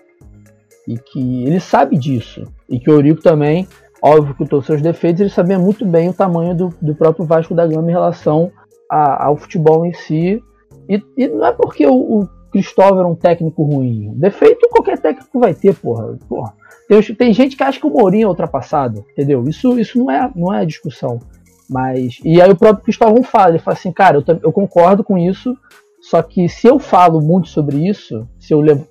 E que ele sabe disso. E que o Eurico também, óbvio que com seus defeitos, ele sabia muito bem o tamanho do, do próprio Vasco da Gama em relação a, ao futebol em si e, e não é porque o, o Cristóvão era um técnico ruim. Defeito qualquer técnico vai ter, porra. porra. Tem, tem, gente que acha que o Mourinho é ultrapassado, entendeu? Isso, isso não, é, não é discussão. Mas. E aí o próprio Cristóvão fala, ele fala assim, cara, eu, eu concordo com isso, só que se eu falo muito sobre isso, se eu levo.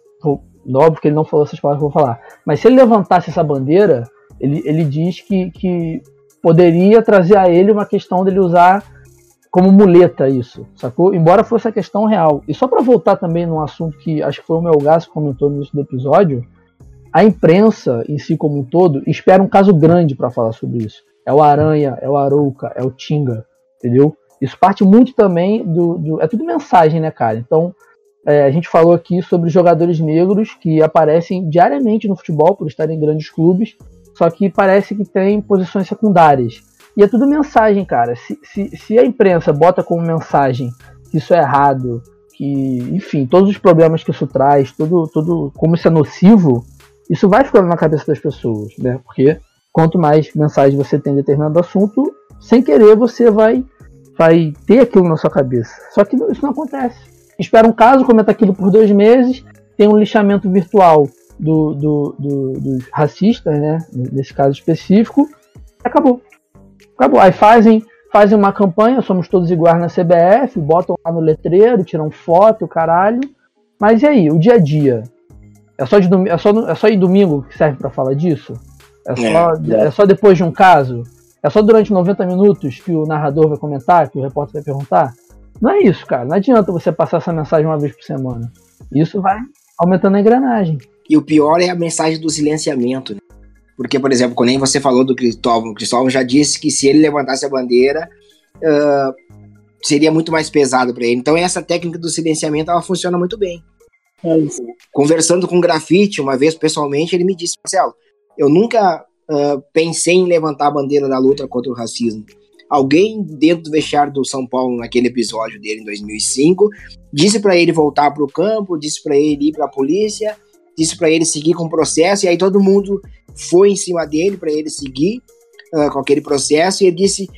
Óbvio que ele não falou essas palavras que eu vou falar. Mas se ele levantasse essa bandeira, ele, ele diz que, que poderia trazer a ele uma questão dele usar como muleta isso, sacou? Embora fosse a questão real. E só para voltar também num assunto que acho que foi o Melgas que comentou no início do episódio, a imprensa em si como um todo espera um caso grande para falar sobre isso. É o Aranha, é o Arouca, é o Tinga, entendeu? Isso parte muito também do, do é tudo mensagem, né, cara? Então é, a gente falou aqui sobre jogadores negros que aparecem diariamente no futebol por estarem em grandes clubes, só que parece que tem posições secundárias. E é tudo mensagem, cara. Se, se, se a imprensa bota como mensagem que isso é errado, que, enfim, todos os problemas que isso traz, tudo, tudo como isso é nocivo, isso vai ficando na cabeça das pessoas, né? Porque quanto mais mensagem você tem em determinado assunto, sem querer você vai, vai ter aquilo na sua cabeça. Só que isso não acontece. Espera um caso, comenta aquilo por dois meses, tem um lixamento virtual do, do, do, dos racistas, né? Nesse caso específico, acabou. Acabou. Aí fazem, fazem uma campanha, somos todos iguais na CBF, botam lá no letreiro, tiram foto, caralho. Mas e aí, o dia a dia? É só, de dom... é só, é só ir domingo que serve para falar disso? É só, é. é só depois de um caso? É só durante 90 minutos que o narrador vai comentar, que o repórter vai perguntar? Não é isso, cara. Não adianta você passar essa mensagem uma vez por semana. Isso vai aumentando a engrenagem. E o pior é a mensagem do silenciamento. Né? Porque, por exemplo, quando você falou do Cristóvão, o Cristóvão já disse que se ele levantasse a bandeira, uh, seria muito mais pesado para ele. Então, essa técnica do silenciamento ela funciona muito bem. É Conversando com o Grafite uma vez pessoalmente, ele me disse: Marcelo, eu nunca uh, pensei em levantar a bandeira da luta contra o racismo. alguém dentro do vestiário do São Paulo, naquele episódio dele em 2005, disse para ele voltar para o campo, disse para ele ir para a polícia, disse para ele seguir com o processo, e aí todo mundo foi em cima dele para ele seguir uh, com aquele processo, e ele disse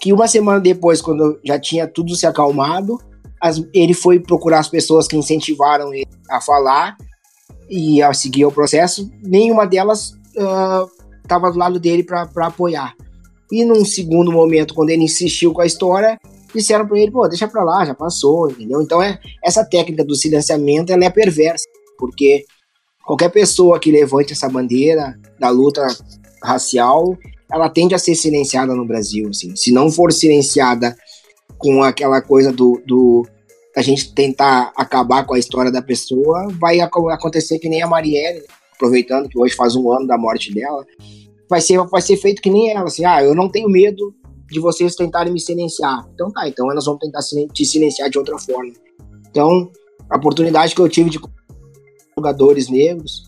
que uma semana depois, quando já tinha tudo se acalmado, as, ele foi procurar as pessoas que incentivaram ele a falar e a seguir o processo, nenhuma delas estava uh, do lado dele para apoiar. E num segundo momento, quando ele insistiu com a história, disseram para ele, pô, deixa para lá, já passou, entendeu? Então é essa técnica do silenciamento, ela é perversa, porque qualquer pessoa que levante essa bandeira da luta racial, ela tende a ser silenciada no Brasil, assim. Se não for silenciada com aquela coisa do, do a gente tentar acabar com a história da pessoa, vai acontecer que nem a Marielle, né? aproveitando que hoje faz um ano da morte dela, vai ser, vai ser feito que nem ela, assim, ah, eu não tenho medo de vocês tentarem me silenciar. Então tá, então elas vão tentar te silenciar de outra forma. Então, a oportunidade que eu tive de jogadores negros,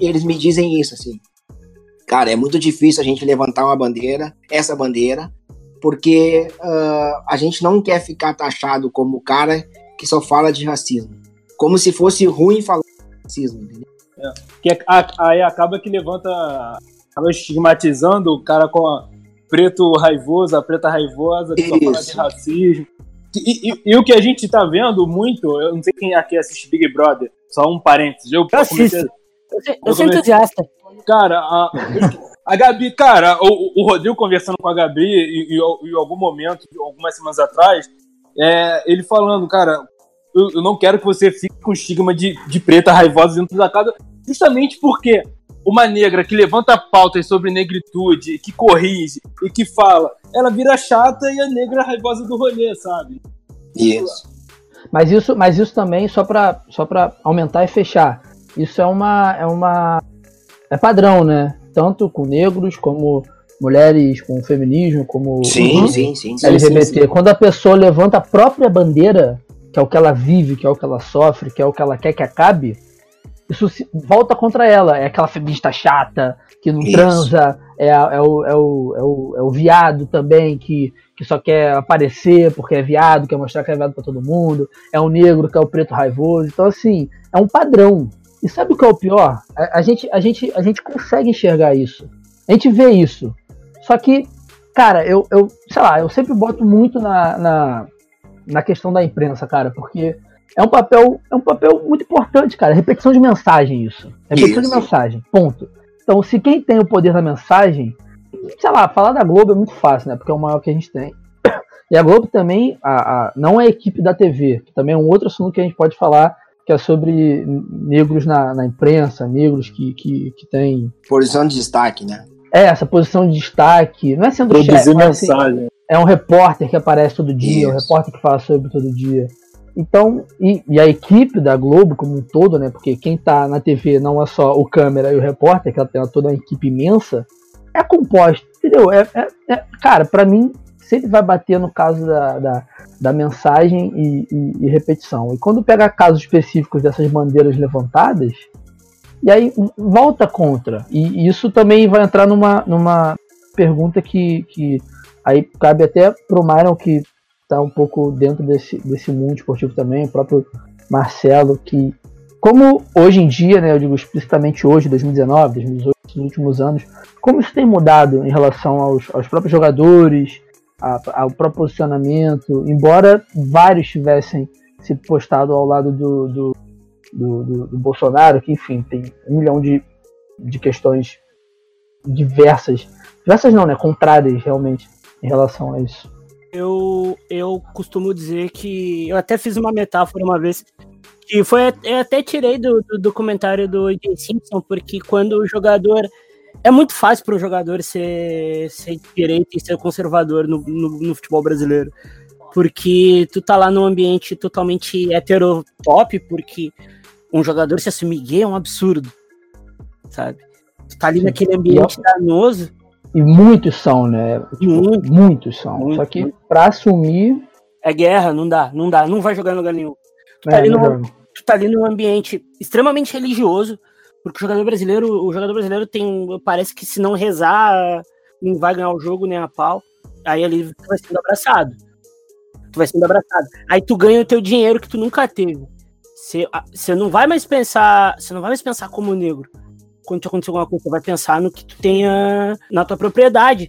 eles me dizem isso, assim, cara, é muito difícil a gente levantar uma bandeira, essa bandeira, porque uh, a gente não quer ficar taxado como o cara que só fala de racismo. Como se fosse ruim falar de racismo, entendeu? É. Que aí acaba que levanta, acaba estigmatizando o cara com a preto raivoso, a preta raivosa, que só fala de racismo. E, e, e, o que a gente tá vendo muito, eu não sei quem aqui assiste Big Brother, só um parênteses. Eu, eu assisto. Eu, eu sou entusiasta. Cara, a, a Gabi, cara, o, o Rodrigo conversando com a Gabi e, em algum momento, algumas semanas atrás, é, ele falando, cara, eu, eu, não quero que você fique com estigma de, de preta raivosa dentro da casa, justamente porque uma negra que levanta pautas sobre negritude, que corrige e que fala, ela vira chata e a negra raivosa do rolê, sabe? Isso. Mas isso, mas isso também, só para só aumentar e fechar, isso é uma, é uma. É padrão, né? tanto com negros como mulheres com feminismo, como sim, uhum, sim, sim, LGBT. Sim, sim. Quando a pessoa levanta a própria bandeira, que é o que ela vive, que é o que ela sofre, que é o que ela quer que acabe, isso volta contra ela. É aquela feminista chata, que não isso. transa, é, é, o, é, o, é, o, é o viado também, que, que só quer aparecer porque é viado, quer mostrar que é viado pra todo mundo, é o negro que é o preto raivoso. Então, assim, é um padrão. E sabe o que é o pior? A, a, gente, a, gente, a gente consegue enxergar isso. A gente vê isso. Só que, cara, eu, eu sei lá, eu sempre boto muito na, na, na questão da imprensa, cara, porque é um papel, é um papel muito importante, cara. Repetição de mensagem, isso. Repetição isso. de mensagem. Ponto. Então, se quem tem o poder da mensagem, sei lá, falar da Globo é muito fácil, né? Porque é o maior que a gente tem. E a Globo também, a, a, não é a equipe da TV, que também é um outro assunto que a gente pode falar que é sobre negros na, na imprensa, negros que, que, que têm. Posição de destaque, né? É, essa posição de destaque. Não é sendo Produzir chefe, mensagem. Assim, é um repórter que aparece todo dia, Isso. um repórter que fala sobre todo dia. Então, e, e, a equipe da Globo como um todo, né? Porque quem tá na TV não é só o câmera e o repórter, que ela tem toda uma equipe imensa, é composta, entendeu? É, é, é cara, para mim, sempre vai bater no caso da, da da mensagem e, e, e, repetição. E quando pega casos específicos dessas bandeiras levantadas, e aí volta contra. E, e isso também vai entrar numa, numa pergunta que, que aí cabe até pro Myron, que está um pouco dentro desse, desse mundo esportivo também, o próprio Marcelo, que como hoje em dia, né, eu digo explicitamente hoje, 2019, 2018, nos últimos anos, como isso tem mudado em relação aos, aos próprios jogadores, ao proporcionamento, embora vários tivessem se postado ao lado do, do, do, do, do Bolsonaro, que enfim, tem um milhão de, de questões diversas, diversas não, né, contrárias realmente em relação a isso. Eu, eu costumo dizer que eu até fiz uma metáfora uma vez que foi eu até tirei do, do documentário do Jay Simpson porque quando o jogador é muito fácil para o jogador ser, ser direito e ser conservador no, no, no, futebol brasileiro. Porque tu tá lá num ambiente totalmente heterotop, porque um jogador se assumir gay é um absurdo, sabe? Tu tá ali naquele ambiente danoso. E muitos são, né? Muito, muitos são. Muito, Só que para assumir. É guerra, não dá, não dá, não vai jogar em lugar nenhum. Tu tá, é, ali, no, tu tá ali num ambiente extremamente religioso, porque o jogador brasileiro, o jogador brasileiro tem, parece que se não rezar, não vai ganhar o jogo nem a pau. Aí ali tu vai sendo abraçado. Tu vai sendo abraçado. Aí tu ganha o teu dinheiro que tu nunca teve. Você não vai mais pensar. Você não vai mais pensar como negro. Quando te acontecer alguma coisa, você vai pensar no que tu tenha na tua propriedade.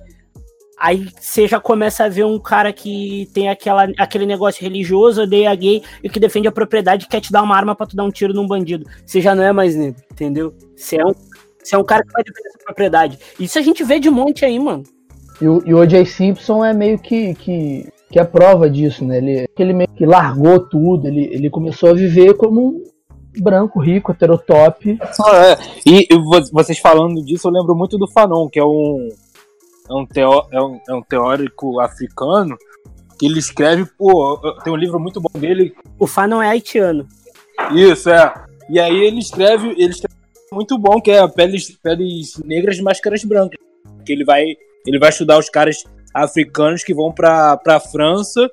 Aí você já começa a ver um cara que tem aquela, aquele negócio religioso, odeia gay e que defende a propriedade e quer te dar uma arma para tu dar um tiro num bandido. Você já não é mais negro, entendeu? Você é um, você é um cara que vai defender essa propriedade. Isso a gente vê de monte aí, mano. E o, e o O.J. Simpson é meio que, que, que a prova disso, né? Ele, ele meio que largou tudo, ele, ele começou a viver como um branco, rico, heterotop. Ah, é. E, e vocês falando disso, eu lembro muito do Fanon, que é um é um, teó, é um, é um teórico africano que ele escreve, pô, tem um livro muito bom dele. O Fá não é haitiano. Isso, é. E aí ele escreve, ele escreve muito bom, que é peles, peles negras de máscaras brancas. Que ele vai, ele vai estudar os caras africanos que vão pra, pra França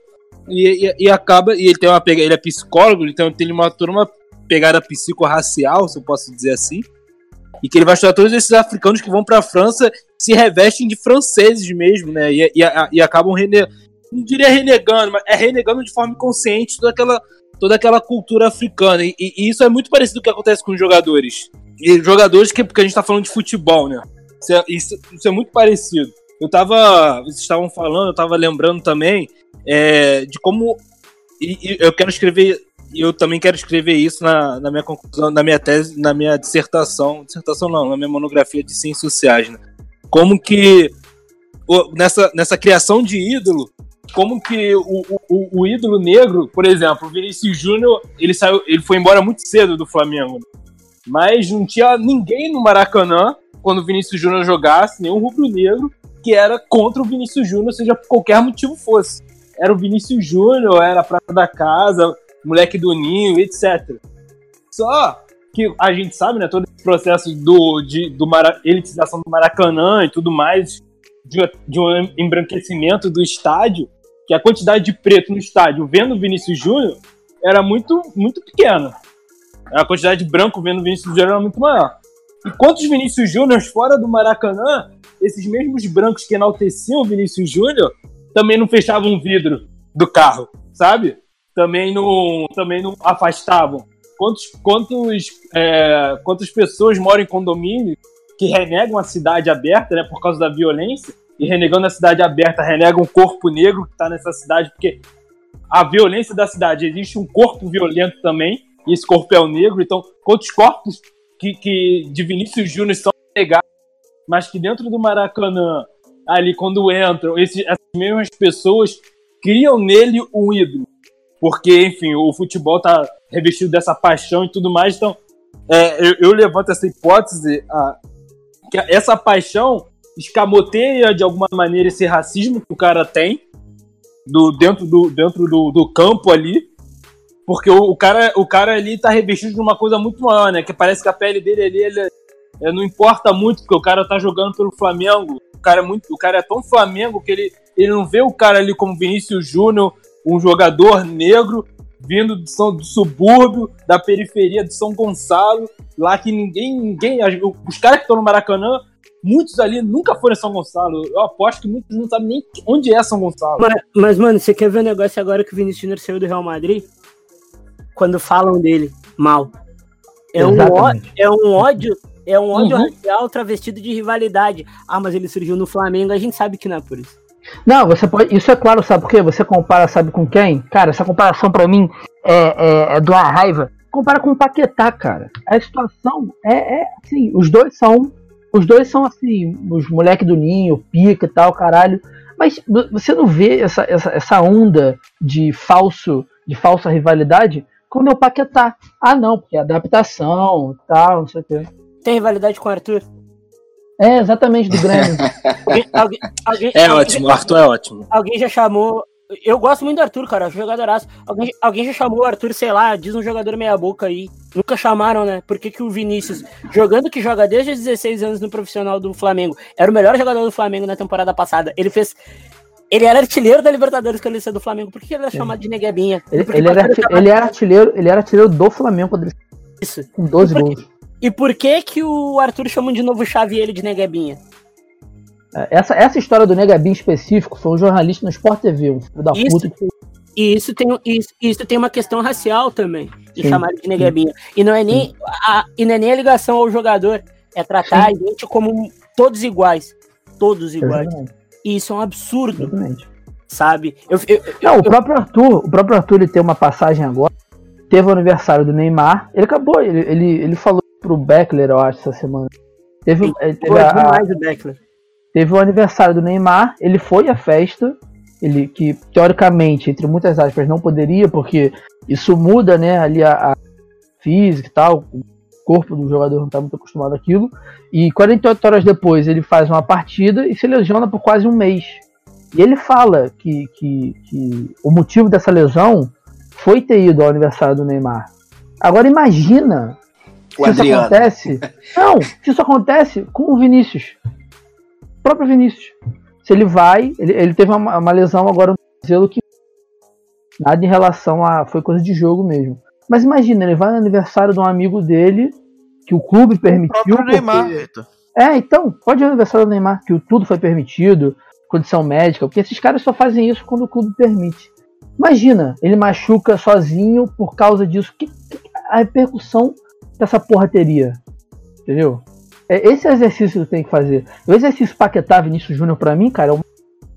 e, e, e acaba. E ele tem uma ele é psicólogo, então tem uma turma pegada psicorracial, se eu posso dizer assim e que ele vai estudar todos esses africanos que vão para a França se revestem de franceses mesmo, né? E, e, e acabam renegando, não diria renegando, mas é renegando de forma consciente toda aquela, toda aquela cultura africana. E, e, isso é muito parecido com o que acontece com os jogadores. E jogadores que, porque a gente está falando de futebol, né? Isso é, isso, isso é, muito parecido. Eu tava. Vocês estavam falando, eu tava lembrando também é, de como. E, eu quero escrever eu também quero escrever isso na, na minha conclusão, na minha tese, na minha dissertação, dissertação não, na minha monografia de ciências sociais, né? Como que nessa, nessa criação de ídolo, como que o, o, o ídolo negro, por exemplo, o Vinícius Júnior, ele saiu, ele foi embora muito cedo do Flamengo, né? mas não tinha ninguém no Maracanã quando o Vinícius Júnior jogasse, nenhum rubro-negro que era contra o Vinícius Júnior, seja por qualquer motivo fosse. Era o Vinícius Júnior, era a Prata da Casa, moleque do ninho, etc. Só que a gente sabe, né, todo esse processo do, de, do Mara, elitização do Maracanã e tudo mais, de, de, um embranquecimento do estádio, que a quantidade de preto no estádio vendo Vinícius Júnior era muito, muito pequena. A quantidade de branco vendo Vinícius Júnior era muito maior. E quantos Vinícius Júnior fora do Maracanã, esses mesmos brancos que enalteciam Vinícius Júnior, também não fechavam o vidro do carro, sabe? também não, também não afastavam. Quantos, quantos, é, quantas pessoas moram em condomínio que renegam a cidade aberta, né, por causa da violência, e renegando a cidade aberta, renegam o corpo negro que está nessa cidade, porque a violência da cidade, existe um corpo violento também, e esse corpo é o negro, então quantos corpos que, que de Vinícius Júnior são renegados, mas que dentro do Maracanã, ali quando entram, esses, essas mesmas pessoas criam nele um ídolo porque, enfim, o futebol tá revestido dessa paixão e tudo mais. Então, é, eu, eu, levanto essa hipótese a, que essa paixão escamoteia de alguma maneira esse racismo que o cara tem do, dentro, do, dentro do, do campo ali. Porque o, o, cara, o cara ali tá revestido de uma coisa muito maior, né? Que parece que a pele dele ali ele, ele não importa muito, porque o cara tá jogando pelo Flamengo. O cara é, muito, o cara é tão Flamengo que ele, ele não vê o cara ali como Vinícius Júnior um jogador negro vindo do, São, do subúrbio, da periferia de São Gonçalo, lá que ninguém, ninguém, os caras que estão no Maracanã, muitos ali nunca foram em São Gonçalo. Eu aposto que muitos não sabem nem onde é São Gonçalo. Mas, mas mano, você quer ver um negócio agora que o Vinícius Júnior saiu do Real Madrid? Quando falam dele mal. É um, ódio, é um ódio, é um ódio uhum. racial travestido de rivalidade. Ah, mas ele surgiu no Flamengo, a gente sabe que não é por isso. Não, você pode. Isso é claro, sabe por quê? Você compara, sabe com quem? Cara, essa comparação para mim é, é, é uma raiva. Compara com o Paquetá, cara. A situação é, é assim, os dois são. Os dois são assim, os moleque do ninho, pica e tal, caralho. Mas você não vê essa, essa, essa onda de falso, de falsa rivalidade quando é o Paquetá. Ah não, porque é adaptação tal, não sei o quê. Tem rivalidade com o Arthur? É, exatamente, do Grêmio. alguém, alguém, alguém, é ótimo, o Arthur é ótimo. Alguém já chamou. Eu gosto muito do Arthur, cara, jogadoraço. Alguém, alguém já chamou o Arthur, sei lá, diz um jogador meia-boca aí. Nunca chamaram, né? Por que, que o Vinícius, jogando que joga desde os 16 anos no profissional do Flamengo, era o melhor jogador do Flamengo na temporada passada. Ele fez. Ele era artilheiro da Libertadores quando ele saiu do Flamengo. Por que ele era chamado de Neguebinha? Ele, ele, era, ele era artilheiro, ele era artilheiro do Flamengo quando ele... Isso. Com 12 gols. E por que que o Arthur chama de novo Chave ele de Neguebinha? É, essa, essa história do Negabim específico foi um jornalista no Sport TV, um filho da Isso. puta que E isso tem, isso, isso tem uma questão racial também, de Sim, chamar de negabinha. E não é nem a, e não é nem a ligação ao jogador, é tratar a gente como todos iguais. Todos iguais. Exatamente, E isso é um absurdo, exatamente. sabe? Eu, eu, eu- Não, o próprio Arthur, o próprio Arthur ele tem uma passagem agora. Teve o aniversário do Neymar. Ele acabou, ele, ele, ele falou pro Beckler, eu acho, essa semana. Teve, ele teve, a- demais do Beckler. teve o aniversário do Neymar, ele foi à festa, ele que teoricamente, entre muitas aspas, não poderia, porque isso muda, né, ali a, a física e tal, o corpo do jogador não está muito acostumado àquilo. E 48 horas depois ele faz uma partida e se lesiona por quase um mês. E ele fala que, que, que o motivo dessa lesão foi ter ido ao aniversário do Neymar. Agora imagina O se isso Adriano. acontece. Não, se isso acontece com o Vinícius. O próprio Vinícius. Se ele vai, ele, ele teve uma, uma lesão agora no tornozelo que nada em relação a. Foi coisa de jogo mesmo. Mas imagina, ele vai no aniversário de um amigo dele, que o clube O permitiu. próprio Neymar, porque- é, então, pode ir no aniversário do Neymar, que o- tudo foi permitido, condição médica, porque esses caras só fazem isso quando o clube permite. Imagina, ele machuca sozinho por causa disso. Que, que- a repercussão que essa porra teria? Entendeu? É esse exercício que tem que fazer. O exercício Paquetá Vinícius Júnior, pra mim, cara, é o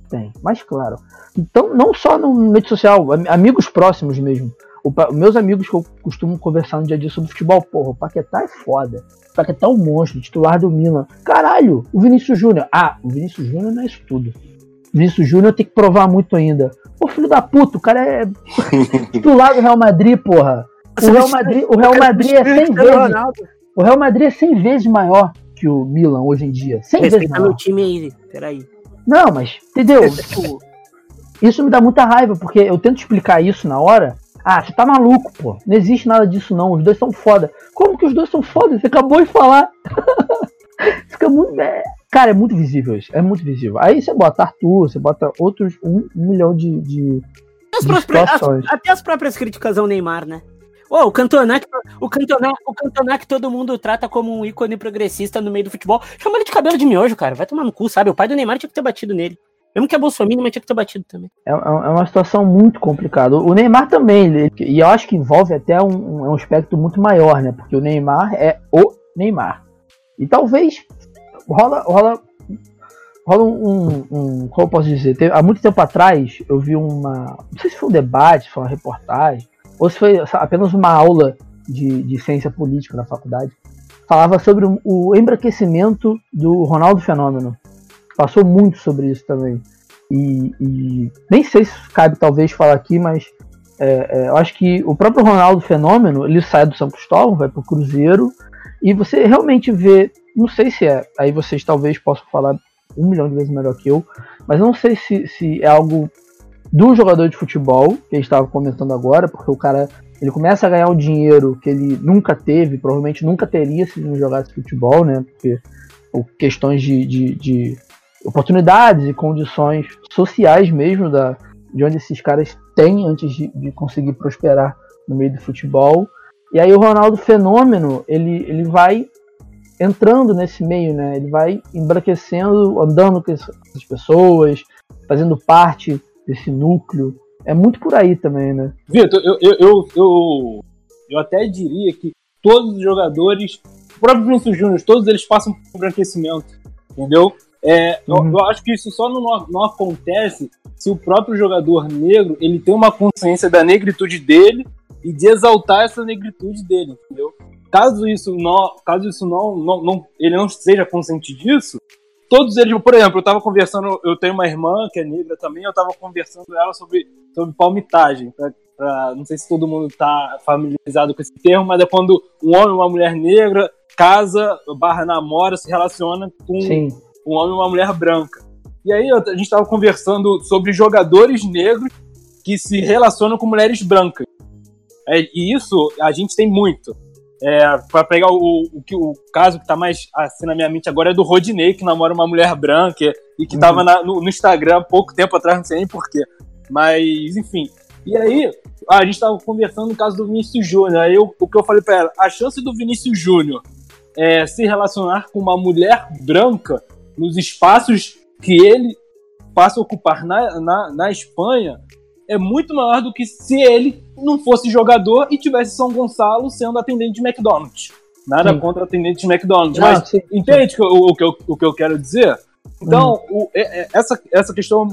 tem, mais claro. Então, não só no rede social, am- amigos próximos mesmo. O meus amigos que eu costumo conversar no dia a dia sobre futebol, porra, o Paquetá é foda. O Paquetá é um monstro, titular do Milan. Caralho, o Vinícius Júnior. Ah, o Vinícius Júnior não é isso tudo. O Vinícius Júnior tem que provar muito ainda. Pô, filho da puta, o cara é titular do Real Madrid, porra. O Real Madrid, o Real Madrid é 100 vezes, o Real Madrid é 100 vezes maior que o Milan hoje em dia. 100 vezes Respeita maior. meu time aí, peraí. Não, mas, entendeu? Tipo, isso me dá muita raiva, porque eu tento explicar isso na hora. Ah, você tá maluco, pô. Não existe nada disso, não. Os dois são foda. Como que os dois são foda? Você acabou de falar. Fica muito. é, cara, é muito visível isso. É muito visível. Aí você bota Arthur, você bota outros um, um milhão de, de, As de próprias- as- até as próprias críticas ao Neymar, né? Ô, o Cantona, o Cantona, o Cantona que todo mundo trata como um ícone progressista no meio do futebol, chama ele de cabelo de miojo, cara. Vai tomar no cu, sabe? O pai do Neymar tinha que ter batido nele. Mesmo que é Bolsonaro, mas tinha que ter batido também. É, é uma situação muito complicada. O Neymar também, ele- e eu acho que envolve até um, um aspecto muito maior, né? Porque o Neymar é o Neymar. E talvez rola, rola, rola um, um- como eu posso dizer? Teve- há muito tempo atrás eu vi uma, não sei se foi um debate, foi uma reportagem, ou se foi apenas uma aula de, de ciência política na faculdade, falava sobre o, o embranquecimento do Ronaldo Fenômeno. Passou muito sobre isso também. E, e nem sei se cabe talvez falar aqui, mas é, é, eu acho que o próprio Ronaldo Fenômeno, ele sai do São Cristóvão, vai pro Cruzeiro, e você realmente vê, não sei se é, aí vocês talvez possam falar um milhão de vezes melhor que eu, mas não sei se, se é algo do jogador de futebol, que a gente estava comentando agora, porque o cara ele começa a ganhar um dinheiro que ele nunca teve, provavelmente nunca teria se não jogasse futebol, né? Porque ou questões de, de, de oportunidades e condições sociais mesmo da, de onde esses caras têm antes de, de conseguir prosperar no meio do futebol. E aí o Ronaldo Fenômeno, ele, ele vai entrando nesse meio, né? Ele vai embranquecendo, andando com ess- essas pessoas, fazendo parte desse núcleo. É muito por aí também, né? Vitor, eu, eu, eu, eu, até diria que todos os jogadores, o próprio Vinícius Júnior, todos eles passam por embranquecimento, entendeu? É, eu- Uhum. eu, acho que isso só não, acontece se o próprio jogador negro ele tem uma consciência da negritude dele e de exaltar essa negritude dele, entendeu? Caso isso não, caso isso não, não, não ele não seja consciente disso, todos eles, por exemplo, eu tava conversando, eu tenho uma irmã que é negra também, eu tava conversando com ela sobre, sobre palmitagem, pra, pra- não sei se todo mundo tá familiarizado com esse termo, mas é quando um homem e uma mulher negra casa, barra namora, se relaciona com Sim. um homem e uma mulher branca. E aí a gente estava conversando sobre jogadores negros que se relacionam com mulheres brancas. É, e isso a gente tem muito. É, para pegar o, o, que- o caso que está mais assim na minha mente agora é do Rodinei, que namora uma mulher branca e que estava no, no Instagram há pouco tempo atrás, não sei nem porquê. Mas, enfim. E aí, a gente estava conversando no caso do Vinícius Júnior. Aí eu- o que eu falei para ela, a chance do Vinícius Júnior é, se relacionar com uma mulher branca nos espaços que ele passa a ocupar na, na, na Espanha é muito maior do que se ele não fosse jogador e tivesse São Gonçalo sendo atendente de McDonald's. Nada sim. contra atendente de McDonald's, não, mas sim, entende sim. O, o, que eu, o que eu quero dizer? Então, hum. o, é, é, essa, essa questão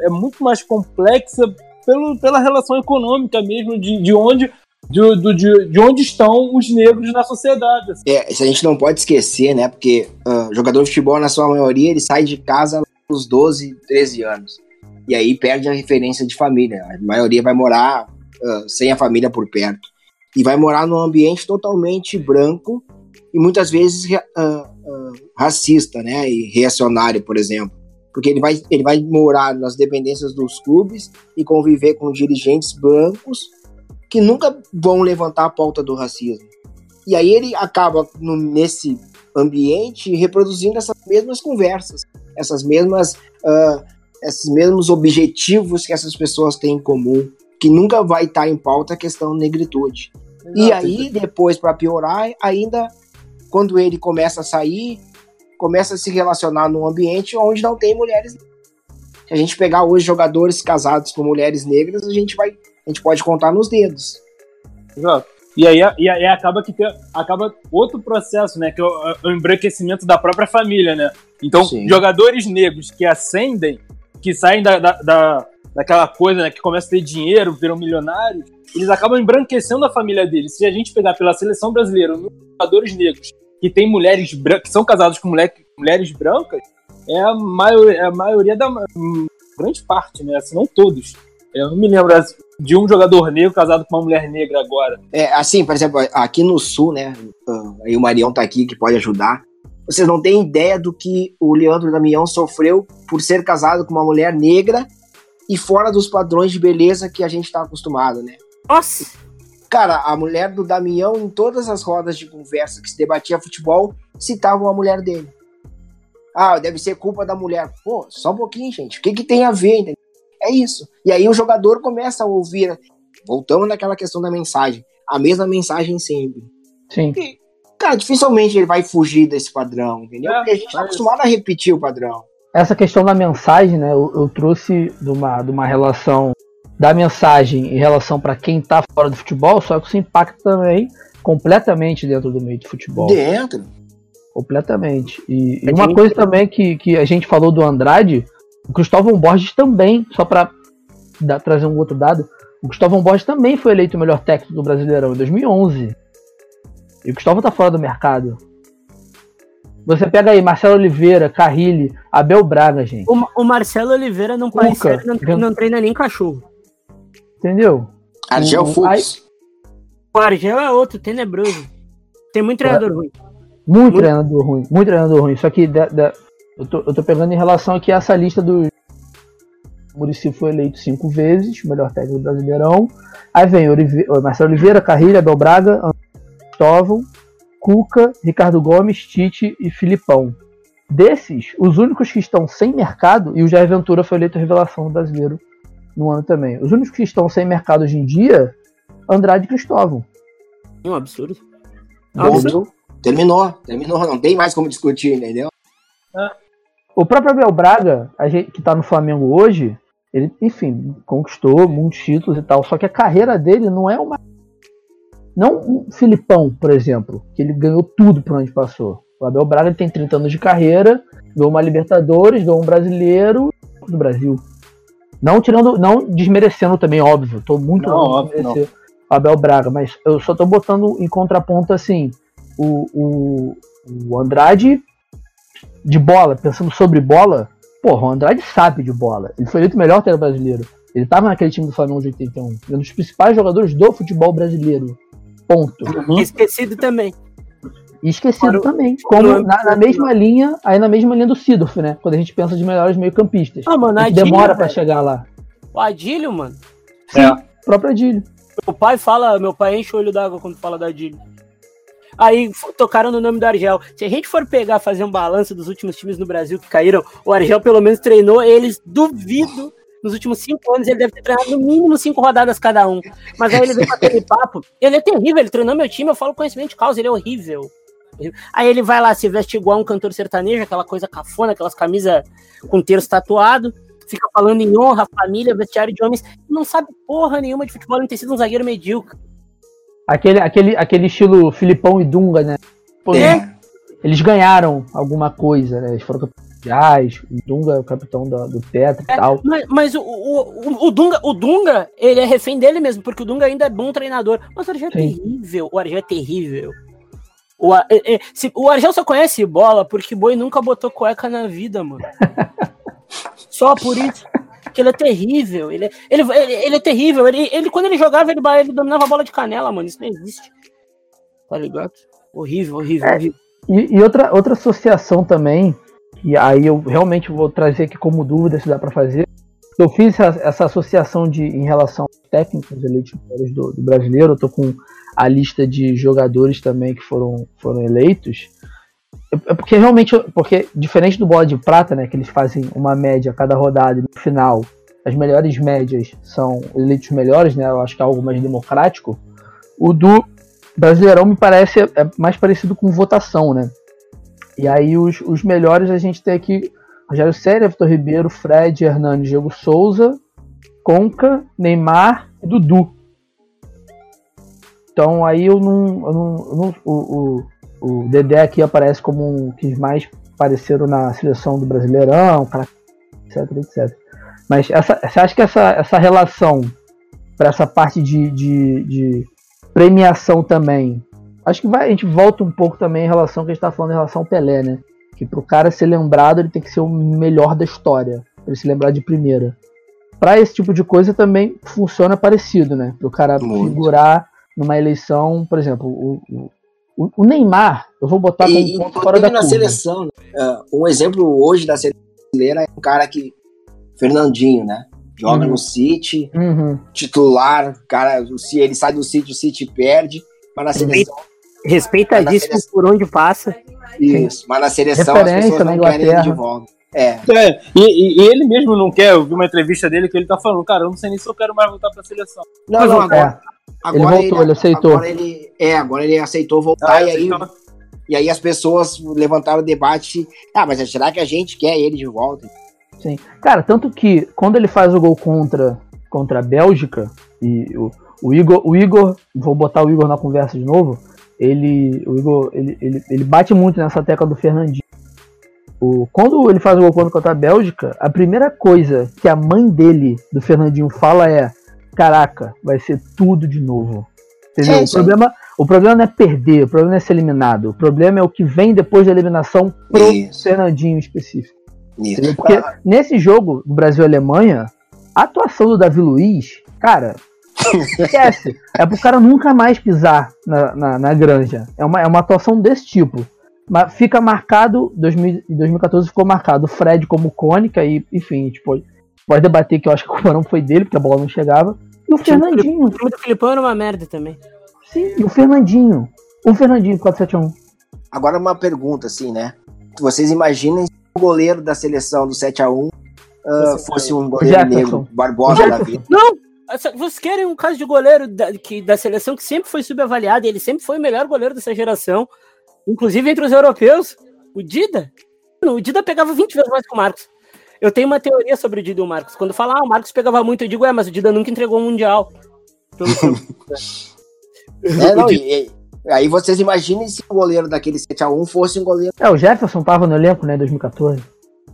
é muito mais complexa pelo, pela relação econômica mesmo, de, de onde de, de, de, onde estão os negros na sociedade. Assim. É, isso a gente não pode esquecer, né? Porque uh, jogador de futebol, na sua maioria, ele sai de casa aos 12, 13 anos. E aí perde a referência de família. A maioria vai morar uh, sem a família por perto. E vai morar num ambiente totalmente branco e muitas vezes uh, racista, né? E reacionário, por exemplo. Porque ele vai, ele vai morar nas dependências dos clubes e conviver com dirigentes brancos que nunca vão levantar a pauta do racismo. E aí ele acaba no, nesse ambiente reproduzindo essas mesmas conversas, essas mesmas, uh, esses mesmos objetivos que essas pessoas têm em comum, que nunca vai estar em pauta a questão negritude. Exato. E aí, depois, para piorar, ainda quando ele começa a sair, começa a se relacionar num ambiente onde não tem mulheres. Se a gente pegar hoje jogadores casados com mulheres negras, a gente vai a gente pode contar nos dedos. Exato. E aí, e aí acaba que tem, acaba outro processo, né? Que é o, o embranquecimento da própria família, né? Então, Sim. jogadores negros que ascendem, que saem da, da, da, daquela coisa, né? Que começa a ter dinheiro, viram milionários, eles acabam embranquecendo a família deles. Se a gente pegar pela seleção brasileira, jogadores negros que tem mulheres brancas, que são casados com mulher, mulheres brancas, é a, maior, é a maioria da grande parte, né? Se não todos. Eu não me lembro de um jogador negro casado com uma mulher negra agora. É, assim, por exemplo, aqui no Sul, né? Aí o Marião tá aqui que pode ajudar. Vocês não têm ideia do que o Leandro Damião sofreu por ser casado com uma mulher negra e fora dos padrões de beleza que a gente tá acostumado, né? Nossa! Cara, a mulher do Damião, em todas as rodas de conversa que se debatia futebol, citavam a mulher dele. Ah, deve ser culpa da mulher. Pô, só um pouquinho, gente. O que, que tem a ver, entendeu? É isso. E aí o jogador começa a ouvir. Voltamos naquela questão da mensagem. A mesma mensagem sempre. Sim. E, cara, dificilmente ele vai fugir desse padrão, entendeu? É, Porque a gente está acostumado a repetir o padrão. Essa questão da mensagem, né? Eu, eu trouxe de uma, de uma relação da mensagem em relação para quem está fora do futebol, só que isso impacta também completamente dentro do meio do futebol. Dentro. Completamente. E, e uma coisa também que, que a gente falou do Andrade, o Cristóvão Borges também, só para trazer um outro dado, o Cristóvão Borges também foi eleito o melhor técnico do Brasileirão em 2011. E o Cristóvão tá fora do mercado. Você pega aí Marcelo Oliveira, Carrilli, Abel Braga, gente. O, o Marcelo Oliveira não, conhece, não, não, treina nem cachorro. Entendeu? Argel Fux. O Argel é outro, tenebroso. Tem muito treinador é. ruim. Muito, muito, treinador ruim, muito treinador ruim. Só que da, da, eu tô, eu tô pegando em relação aqui a essa lista do. O Murici foi eleito cinco vezes, melhor técnico do Brasileirão. Aí vem Olive... Marcelo Oliveira, Carrilha, Abel Braga, Cristóvão, Cuca, Ricardo Gomes, Tite e Filipão. Desses, os únicos que estão sem mercado, e o Jair Ventura foi eleito revelação do brasileiro no ano também. Os únicos que estão sem mercado hoje em dia, Andrade e Cristóvão. É um absurdo. É um absurdo. Terminou, terminou, não tem mais como discutir, entendeu? É. O próprio Abel Braga, gente, que tá no Flamengo hoje, ele, enfim, conquistou muitos títulos e tal, só que a carreira dele não é uma. Não um Filipão, por exemplo, que ele ganhou tudo por onde passou. O Abel Braga tem 30 anos de carreira, ganhou uma Libertadores, ganhou um brasileiro do Brasil. Não tirando, não desmerecendo também, óbvio. Tô muito não, óbvio, não. o Abel Braga, mas eu só tô botando em contraponto assim. O, o, o Andrade de bola, pensando sobre bola, porra, o Andrade sabe de bola. Ele foi eleito o melhor treinador brasileiro. Ele estava naquele time do Flamengo de 81. um dos principais jogadores do futebol brasileiro. Ponto. Uhum. Esquecido também. E esquecido também. Como na, na, mesma linha, aí na mesma linha do Sidorf, né? Quando a gente pensa de melhores meio-campistas. Ah, mano, Adílio, demora para chegar lá. O Adílio, mano. Sim, é. próprio Adílio. Meu pai fala, meu pai enche o olho d'água quando fala da Adílio. Aí tocaram no nome do Argel. Se a gente for pegar, fazer um balanço dos últimos times no Brasil que caíram, o Argel pelo menos treinou eles, duvido. Nos últimos cinco anos ele deve ter treinado no mínimo cinco rodadas cada um. Mas aí ele vem com aquele papo. Ele é terrível, ele treinou meu time, eu falo conhecimento de causa, ele é horrível. Aí ele vai lá, se veste igual um cantor sertanejo, aquela coisa cafona, aquelas camisas com terço tatuado, fica falando em honra, família, vestiário de homens, não sabe porra nenhuma de futebol, não tem sido um zagueiro medíocre. Aquele, aquele, aquele estilo Filipão e Dunga, né? Pô, É. Eles ganharam alguma coisa, né? Eles foram o Dunga é o capitão do, do Tetra e tal. Mas, mas o, o, o, Dunga, o Dunga, ele é refém dele mesmo, porque o Dunga ainda é bom treinador. Mas o Argel é terrível, o Argel é terrível. O, Ar- é- é- se- o Argel só conhece bola porque Boi nunca botou cueca na vida, mano. só por isso. Que ele é terrível. Ele é, ele, ele, ele é terrível. Ele, ele, quando ele jogava, ele, ele dominava a bola de canela, mano. Isso não existe. Tá ligado? Horrível, horrível, É. horrível. E, e outra, outra associação também, e aí eu realmente vou trazer aqui como dúvida se dá para fazer. Eu fiz essa, associação de, em relação aos técnicos eleitos do, do brasileiro. Eu tô com a lista de jogadores também que foram, foram eleitos. É porque realmente, porque diferente do bola de prata, né, que eles fazem uma média a cada rodada e no final as melhores médias são eleitos melhores, né? Eu acho que é algo mais democrático. O do Brasileirão me parece é mais parecido com votação, né? E aí os, os melhores a gente tem aqui Rogério Célia, Vitor Ribeiro, Fred, Hernani, Diego Souza, Conca, Neymar e Dudu. Então aí eu não. eu não- eu não- o, o, o Dedé aqui aparece como um que mais pareceram na seleção do Brasileirão, etc, etc. Mas essa, você acha que essa, essa relação para essa parte de, de, de premiação também. Acho que vai, a gente volta um pouco também em relação ao que a gente tá falando em relação ao Pelé, né? Que pro cara ser lembrado, ele tem que ser o melhor da história. Pra ele se lembrar de primeira. Pra esse tipo de coisa também funciona parecido, né? Pro cara Muito. figurar numa eleição, por exemplo, o, o, o Neymar, eu vou botar como E, ponto e fora da na curva. seleção, né? Ah, um exemplo hoje da seleção brasileira é um cara que. Fernandinho, né? Joga Uhum. no City, Uhum. titular, cara, Ci- ele sai do City, o City perde, mas na seleção. Respeitadíssimo Mas na por onde passa. Isso, mas na seleção as pessoas na não querem ele de Inglaterra. volta. É, É, e, e- ele mesmo não quer, eu vi uma entrevista dele que ele tá falando, cara, eu não sei nem se eu quero mais voltar pra seleção. não, Mas não, agora, Ele agora voltou, ele aceitou. Agora ele, é, agora ele aceitou voltar Ah, e aí, e aí as pessoas levantaram o debate. Ah, mas será que a gente quer ele de volta? Sim. Cara, tanto que quando ele faz o gol contra, contra a Bélgica, e o, o Igor, o Igor, vou botar o Igor na conversa de novo, ele, o Igor, ele, ele, ele bate muito nessa tecla do Fernandinho. O, quando ele faz o gol contra, a Bélgica, a primeira coisa que a mãe dele, do Fernandinho, fala é: Caraca, vai ser tudo de novo. Entendeu? Sim, o, sim. problema, o problema não é perder, o problema não é ser eliminado. O problema é o que vem depois da eliminação pro Isso. Fernandinho específico. Isso. Porque nesse jogo do Brasil e Alemanha, a atuação do Davi Luiz, cara, esquece. É pro cara nunca mais pisar na, na, na granja. É uma, é uma atuação desse tipo. Mas fica marcado, 2000, em 2014 ficou marcado o Fred como cônica, e enfim, gente pode, debater que eu acho que o culpa não foi dele, porque a bola não chegava. E o Fernandinho, O time do Filipão era uma merda também. sim, e o Fernandinho. O Fernandinho, 471. Agora uma pergunta, assim, né? Vocês imaginem se o goleiro da seleção do 7x1 ah, fosse um goleiro Jefferson. negro, Barbosa da vida. Não! Vocês querem um caso de goleiro da, que, da seleção que sempre foi subavaliado, e ele sempre foi o melhor goleiro dessa geração, inclusive entre os europeus, o Dida. O Dida pegava 20 vezes mais que o Marcos. Eu tenho uma teoria sobre o Dida e o Marcos. Quando falar, ah, o Marcos pegava muito, eu digo, é, mas o Dida nunca entregou um Mundial. Seu- É, não, e- e- aí vocês imaginem se o goleiro daquele 7x1 fosse um goleiro. É, o Jefferson tava no elenco, né, em 2014.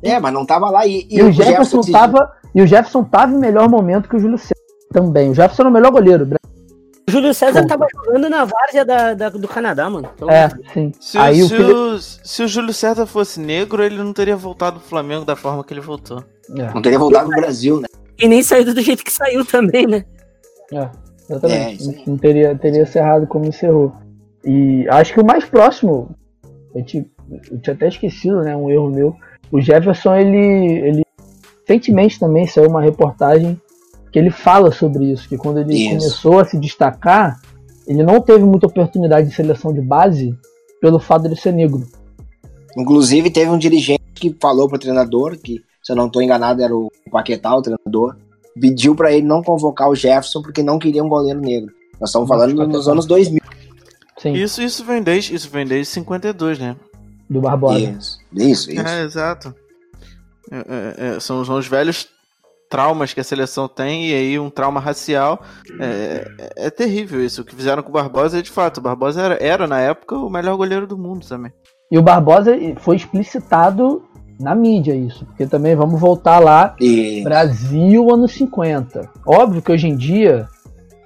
É, mas não tava lá. E, E, o Jefferson, se- tava. E o Jefferson tava em melhor momento que o Júlio César também. O Jefferson era o melhor goleiro. O Júlio César Bom. tava jogando na várzea da, da- do Canadá, mano. Então, É, sim. Se, Aí o se, Fili- o, se o Júlio César fosse negro, ele não teria voltado pro Flamengo da forma que ele voltou. É, Não teria voltado pro Brasil, né? E nem saído do jeito que saiu também, né? é, É, exatamente. aí. não teria, teria encerrado como encerrou. E acho que o mais próximo, eu, te, eu tinha até esquecido, né? Um erro meu. O Jefferson, ele, ele recentemente também saiu uma reportagem que ele fala sobre isso, que quando ele Isso. começou a se destacar, ele não teve muita oportunidade de seleção de base pelo fato de ele ser negro. Inclusive, teve um dirigente que falou pro treinador, que se eu não tô enganado era o Paquetá, o treinador, pediu pra ele não convocar o Jefferson porque não queria um goleiro negro. Nós estamos falando Paquetá. nos anos 2000. Sim. Isso, isso vem desde, isso vem desde 52, né? Do Barbosa. Isso, isso, isso. É, exato. É, é, é, são, são os velhos traumas que a seleção tem, e aí um trauma racial. É, é, é terrível isso. O que fizeram com o Barbosa é de fato. O Barbosa era, era, na época, o melhor goleiro do mundo também. E o Barbosa foi explicitado na mídia isso, porque também vamos voltar lá, E Brasil anos 50. Óbvio que hoje em dia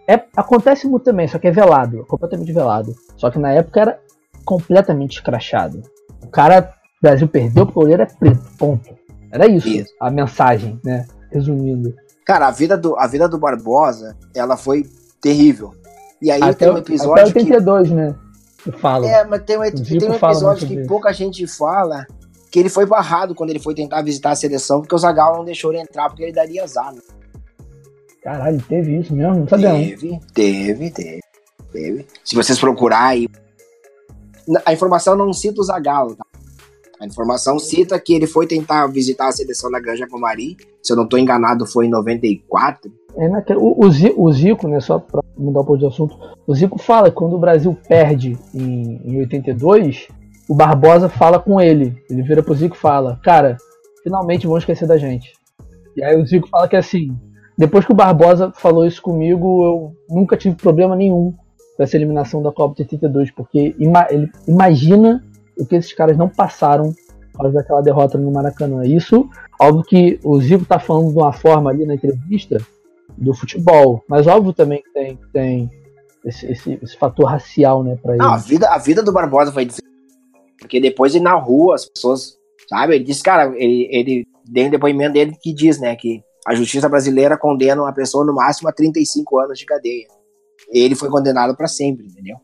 é, acontece muito também, só que é velado, completamente velado. Só que na época era completamente escrachado. O cara, o Brasil perdeu porque o goleiro é preto, ponto. Era isso, Isso. a mensagem, né? Resumindo. Cara, a vida do, a vida do Barbosa, ela foi terrível. E aí Até, tem um episódio até 82, né? Que fala. que. É, mas tem um, tem um episódio que pouca gente fala que ele foi barrado quando ele foi tentar visitar a seleção, porque o Zagallo não deixou ele entrar, porque ele daria azar. Né? Caralho, teve isso mesmo? Não sabia não. Teve, teve, teve, teve. Se vocês procurarem. A informação não cita o Zagallo, tá? A informação cita que ele foi tentar visitar a seleção da Granja Comari. Se eu não estou enganado, foi em 94. É naquele- o, o o Zico, né, só pra mudar um pouco de assunto, o Zico fala que quando o Brasil perde em, em 82, o Barbosa fala com ele. Ele vira pro Zico e fala, cara, finalmente vão esquecer da gente. E aí o Zico fala que assim, depois que o Barbosa falou isso comigo, eu nunca tive problema nenhum com essa eliminação da Copa de 82, porque ima- ele imagina o que esses caras não passaram por causa daquela derrota no Maracanã. Isso, óbvio que o Zico tá falando de uma forma ali na entrevista do futebol, mas óbvio também que tem, tem esse, esse- esse fator racial, né, pra ele. Não, a vida, a vida do Barbosa foi difícil. Porque depois ele na rua, as pessoas, sabe? Ele disse, cara, ele, ele deu um depoimento dele que diz, né, que a justiça brasileira condena uma pessoa no máximo a 35 anos de cadeia. Ele foi condenado para sempre, entendeu?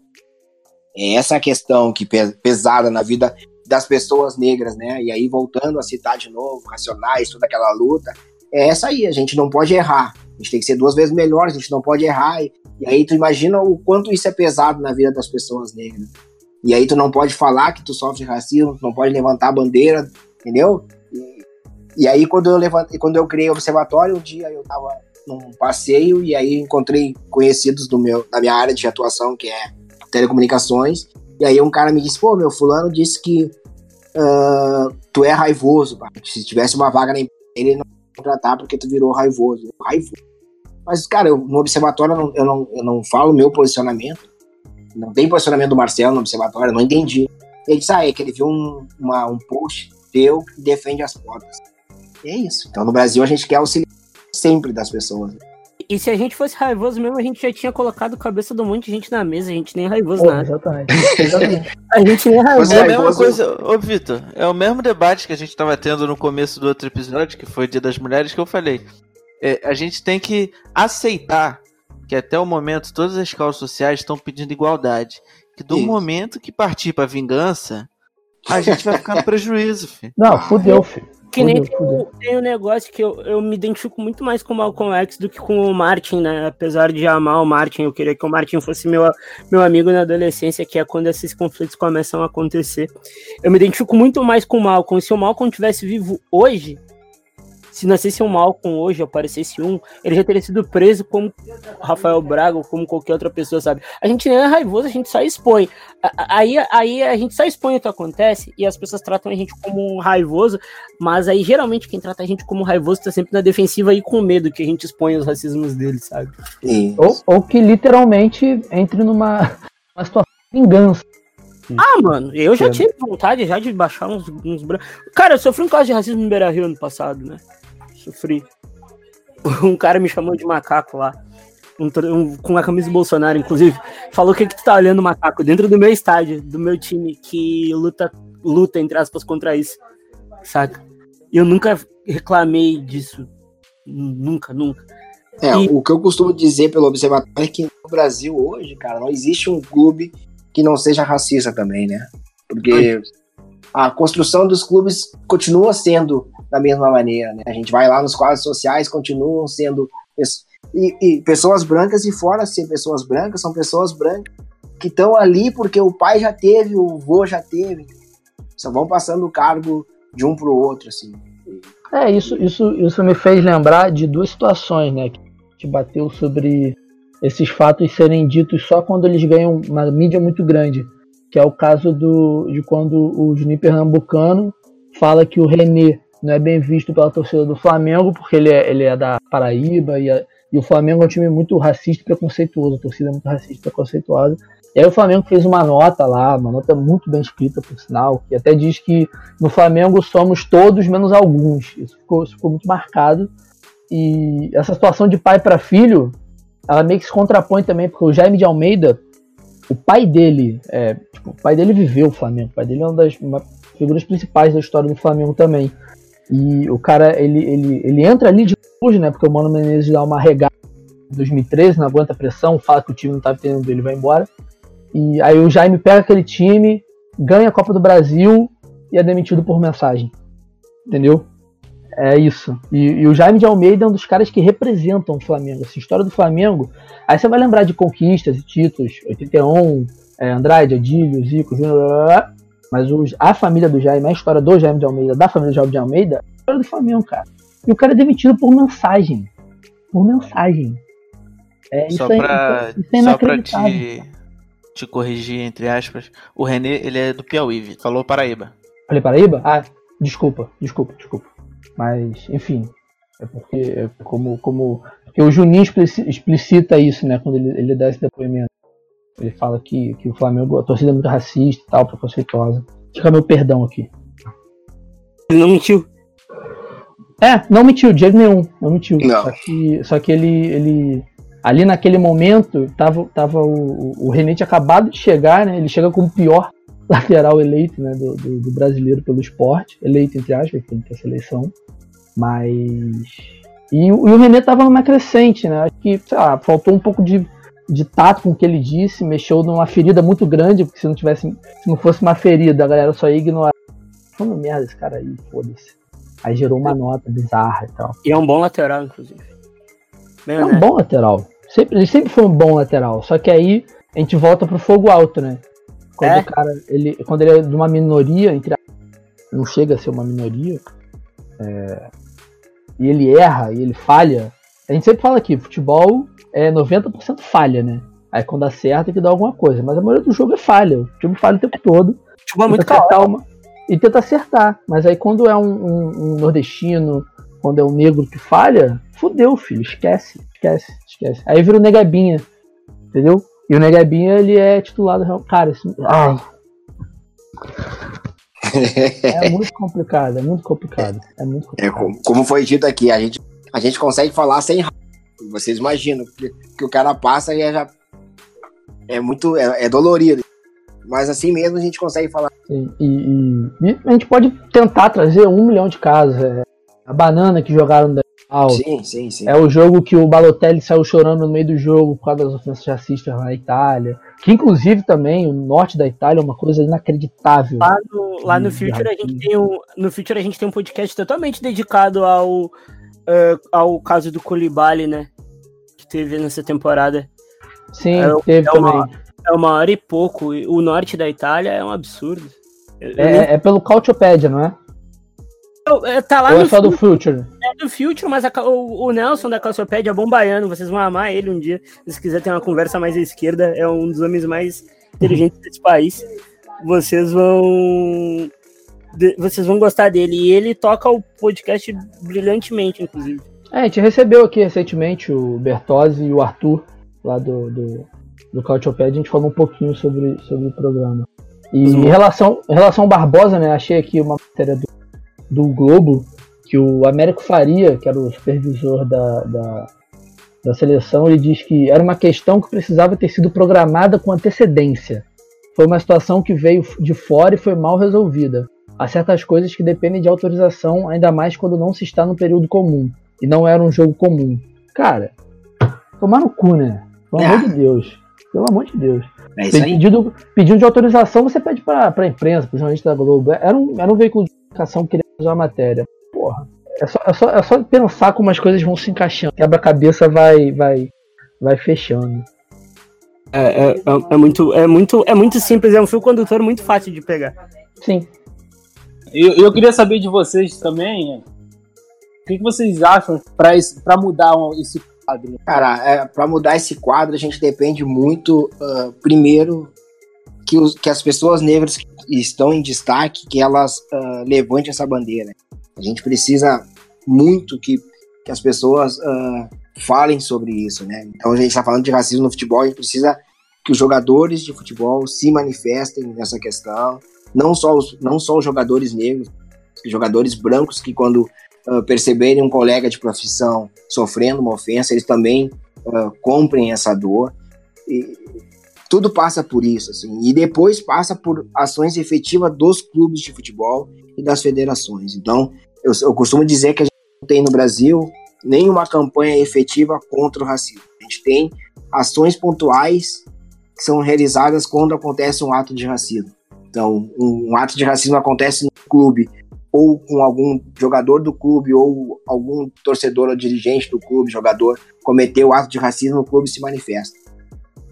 É essa a questão que pe- pesada na vida das pessoas negras, né? E aí, voltando a citar de novo, Racionais, toda aquela luta, é essa aí, a gente não pode errar. A gente tem que ser duas vezes melhor, a gente não pode errar. E, e aí tu imagina o quanto isso é pesado na vida das pessoas negras. E aí tu não pode falar que tu sofre racismo, tu não pode levantar a bandeira, entendeu? E, e aí quando eu levantei, quando eu criei o observatório, um dia eu tava num passeio e aí encontrei conhecidos do meu, da minha área de atuação, que é telecomunicações. E aí um cara me disse, pô, meu fulano disse que ah, tu é raivoso, se tivesse uma vaga na empresa, ele não ia contratar porque tu virou raivoso. Raivoso. Mas, cara, eu, no observatório eu não, eu, não, eu não falo meu posicionamento. Não tem posicionamento do Marcelo no observatório, eu não entendi. Ele disse, ah, é que ele viu um, uma, um post teu que defende as cotas. E é isso. Então no Brasil a gente quer auxiliar sempre das pessoas. E se a gente fosse raivoso mesmo, a gente já tinha colocado a cabeça de um monte de gente na mesa. A gente nem é raivoso Pô, nada. exatamente. exatamente. A gente nem é raivoso. É a mesma coisa, ô Vitor, é o mesmo debate que a gente tava tendo no começo do outro episódio, que foi Dia das Mulheres, que eu falei. É, a gente tem que aceitar que até o momento todas as causas sociais estão pedindo igualdade. Que do Isso. momento que partir pra vingança, a gente vai ficar no prejuízo, filho. Não, fudeu, filho. Que nem Fudeu, tem, o- tem um negócio que eu, eu me identifico muito mais com o Malcolm X do que com o Martin, né? Apesar de amar o Martin, eu queria que o Martin fosse meu, meu amigo na adolescência, que é quando esses conflitos começam a acontecer. Eu me identifico muito mais com o Malcolm. Se o Malcolm tivesse vivo hoje, se nascesse um Malcolm hoje, aparecesse um, ele já teria sido preso como Rafael Braga ou como qualquer outra pessoa, sabe? A gente nem é raivoso, a gente só expõe. Aí, aí a gente só expõe o que acontece e as pessoas tratam a gente como um raivoso, mas aí geralmente quem trata a gente como raivoso tá sempre na defensiva e com medo que a gente expõe os racismos dele, sabe? Ou, ou que literalmente entre numa, uma situação de vingança. Ah, mano, eu já tive vontade já de baixar uns, uns brancos. Cara, eu sofri um caso de racismo no Beira Rio ano passado, né? Sofri. Um cara me chamou de macaco lá. um um- com a camisa do Bolsonaro, inclusive. Falou que, que tu tá olhando macaco dentro do meu estádio, do meu time, que luta, luta entre aspas, contra isso. Saca? Eu nunca reclamei disso. Nunca, nunca. É, E- o que eu costumo dizer pelo observatório é que no Brasil hoje, cara, não existe um clube que não seja racista também, né? Porque a construção dos clubes continua sendo da mesma maneira, né? A gente vai lá nos quadros sociais, continuam sendo. E, e pessoas brancas, e fora ser pessoas brancas, são pessoas brancas que estão ali porque o pai já teve, o avô já teve. Só vão passando o cargo de um pro outro, assim. É, isso, isso, isso me fez lembrar de duas situações, né? Que gente bateu sobre esses fatos serem ditos só quando eles ganham uma mídia muito grande, que é o caso do, de quando o Juninho Pernambucano fala que o René não é bem visto pela torcida do Flamengo, porque ele é, ele é da Paraíba e, a, e o Flamengo é um time muito racista e preconceituoso, a torcida é muito racista e preconceituosa. E aí o Flamengo fez uma nota lá, uma nota muito bem escrita, por sinal, que até diz que no Flamengo somos todos menos alguns. Isso ficou, isso ficou muito marcado. E essa situação de pai para filho, ela meio que se contrapõe também, porque o Jaime de Almeida, o pai dele, é, tipo, o pai dele viveu o Flamengo, o pai dele é uma das uma figuras principais da história do Flamengo também. E o cara, ele, ele, ele entra ali de longe, né? Porque o Mano Menezes dá uma regada em 2013, não aguenta pressão, fala que o time não tá entendendo, ele vai embora. E aí o Jaime pega aquele time, ganha a Copa do Brasil e é demitido por mensagem. Entendeu? É isso. E, e, o Jaime de Almeida é um dos caras que representam o Flamengo. Essa história do Flamengo. Aí você vai lembrar de conquistas e títulos: 81, é, Andrade, Adílio, Zico, Júnior. Mas os, a família do Jaime, a história do Jaime de Almeida, da família do Jaime de Almeida, é a história do Flamengo, cara. E o cara é demitido por mensagem. Por mensagem. É, só isso, pra, é, isso é só pra te, te corrigir, entre aspas, o René, ele é do Piauí, falou Paraíba. Falei Paraíba? Ah, desculpa, desculpa, desculpa. Mas, enfim, é porque, é como, como porque o Juninho explicita isso, né, quando ele, ele dá esse depoimento. Ele fala que, que o Flamengo, a torcida é muito racista e tal, preconceituosa. Fica meu perdão aqui. Ele não mentiu. É, não mentiu, de jeito nenhum, não mentiu. Não. Só que, só que ele, ele ali naquele momento, tava, tava o, o René tinha acabado de chegar, né? Ele chega como o pior lateral eleito né, do, do, do, brasileiro pelo esporte, eleito entre aspas, tem que essa eleição. Mas. E, e o René tava numa crescente, né? Acho que, sei lá, faltou um pouco de, de tato com o que ele disse, mexeu numa ferida muito grande, porque se não tivesse. Se não fosse uma ferida, a galera só ia ignorar. Falando merda esse cara aí, foda-se. Aí gerou uma nota bizarra e tal. E é um bom lateral, inclusive. é um né? bom lateral. Sempre, ele sempre foi um bom lateral. Só que aí a gente volta pro fogo alto, né? Quando é? o cara, ele, quando ele é de uma minoria, entre a, não chega a ser uma minoria, é, e ele erra e ele falha. A gente sempre fala aqui, futebol é 90% falha, né? Aí quando acerta é que dá alguma coisa. Mas a maioria do jogo é falha. O time falha o tempo todo. Tipo, é muito calma. E tenta acertar. Mas aí quando é um, um, um nordestino, quando é um negro que falha, fudeu, filho. Esquece, esquece, esquece. Aí vira o Negabinha, entendeu? E o Negabinha, ele é titulado. Cara, isso. Ai. é muito complicado, é muito complicado. É muito complicado. É, como, como foi dito aqui, a gente, a gente consegue falar sem Vocês imaginam que, que o cara passa e é já. É muito. É, é dolorido. Mas assim mesmo a gente consegue falar. Sim, e, e, e, a gente pode tentar trazer um milhão de casos. É, a banana que jogaram da Sim, sim, sim. É o jogo que o Balotelli saiu chorando no meio do jogo por causa das ofensas racistas na Itália. Que inclusive também o norte da Itália é uma coisa inacreditável. Lá no, lá no Future a gente tem um, no Future a gente tem um podcast totalmente dedicado ao, uh, ao caso do Colibali, né? Que teve nessa temporada. Sim, é, teve é também. Uma, é uma hora e pouco. O norte da Itália é um absurdo. É, é pelo Cautiopedia, não é? É, tá lá Ou é só do Future? É do Future, mas a, o, o, Nelson da Calciopédia é bom baiano. Vocês vão amar ele um dia. Se quiser ter uma conversa mais à esquerda, é um dos homens mais inteligentes desse país. Vocês vão. Vocês vão gostar dele. E ele toca o podcast brilhantemente, inclusive. É, a gente recebeu aqui recentemente o Bertozzi e o Arthur, lá do, do, do Cautiopédia. A gente falou um pouquinho sobre, sobre o programa. E em relação, em relação ao Barbosa, né? Achei aqui uma matéria do do Globo que o Américo Faria, que era o supervisor da, da, da seleção, ele diz que era uma questão que precisava ter sido programada com antecedência. Foi uma situação que veio de fora e foi mal resolvida. Há certas coisas que dependem de autorização, ainda mais quando não se está no período comum. E não era um jogo comum. Cara, tomar no cu, né? Pelo é. amor de Deus. Pelo amor de Deus. É pedido, pedido de autorização, você pede para a imprensa, para o jornalista da Globo. Era um, era um veículo de comunicação que queria fazer uma matéria. Porra. É só, é, só, é só pensar como as coisas vão se encaixando. Quebra-cabeça vai, vai, vai fechando. É, é, é, é, muito, é, muito, é muito simples, é um fio condutor muito fácil de pegar. Sim. Eu, eu queria saber de vocês também, o que, que vocês acham para mudar esse quadro? Cara, é, para mudar esse quadro, a gente depende muito, uh, primeiro, que, os, que as pessoas negras que estão em destaque, que elas uh, levantem essa bandeira. A gente precisa muito que, que as pessoas uh, falem sobre isso, né? Então a gente está falando de racismo no futebol, a gente precisa que os jogadores de futebol se manifestem nessa questão, não só os, não só os jogadores negros, os jogadores brancos que quando uh, perceberem um colega de profissão sofrendo uma ofensa, eles também uh, comprem essa dor. E tudo passa por isso, assim, e depois passa por ações efetivas dos clubes de futebol e das federações. Então, eu, eu costumo dizer que a gente não tem no Brasil nenhuma campanha efetiva contra o racismo. A gente tem ações pontuais que são realizadas quando acontece um ato de racismo. Então, um, ato de racismo acontece no clube ou com algum jogador do clube ou algum torcedor ou dirigente do clube, jogador, cometeu ato de racismo, o clube se manifesta.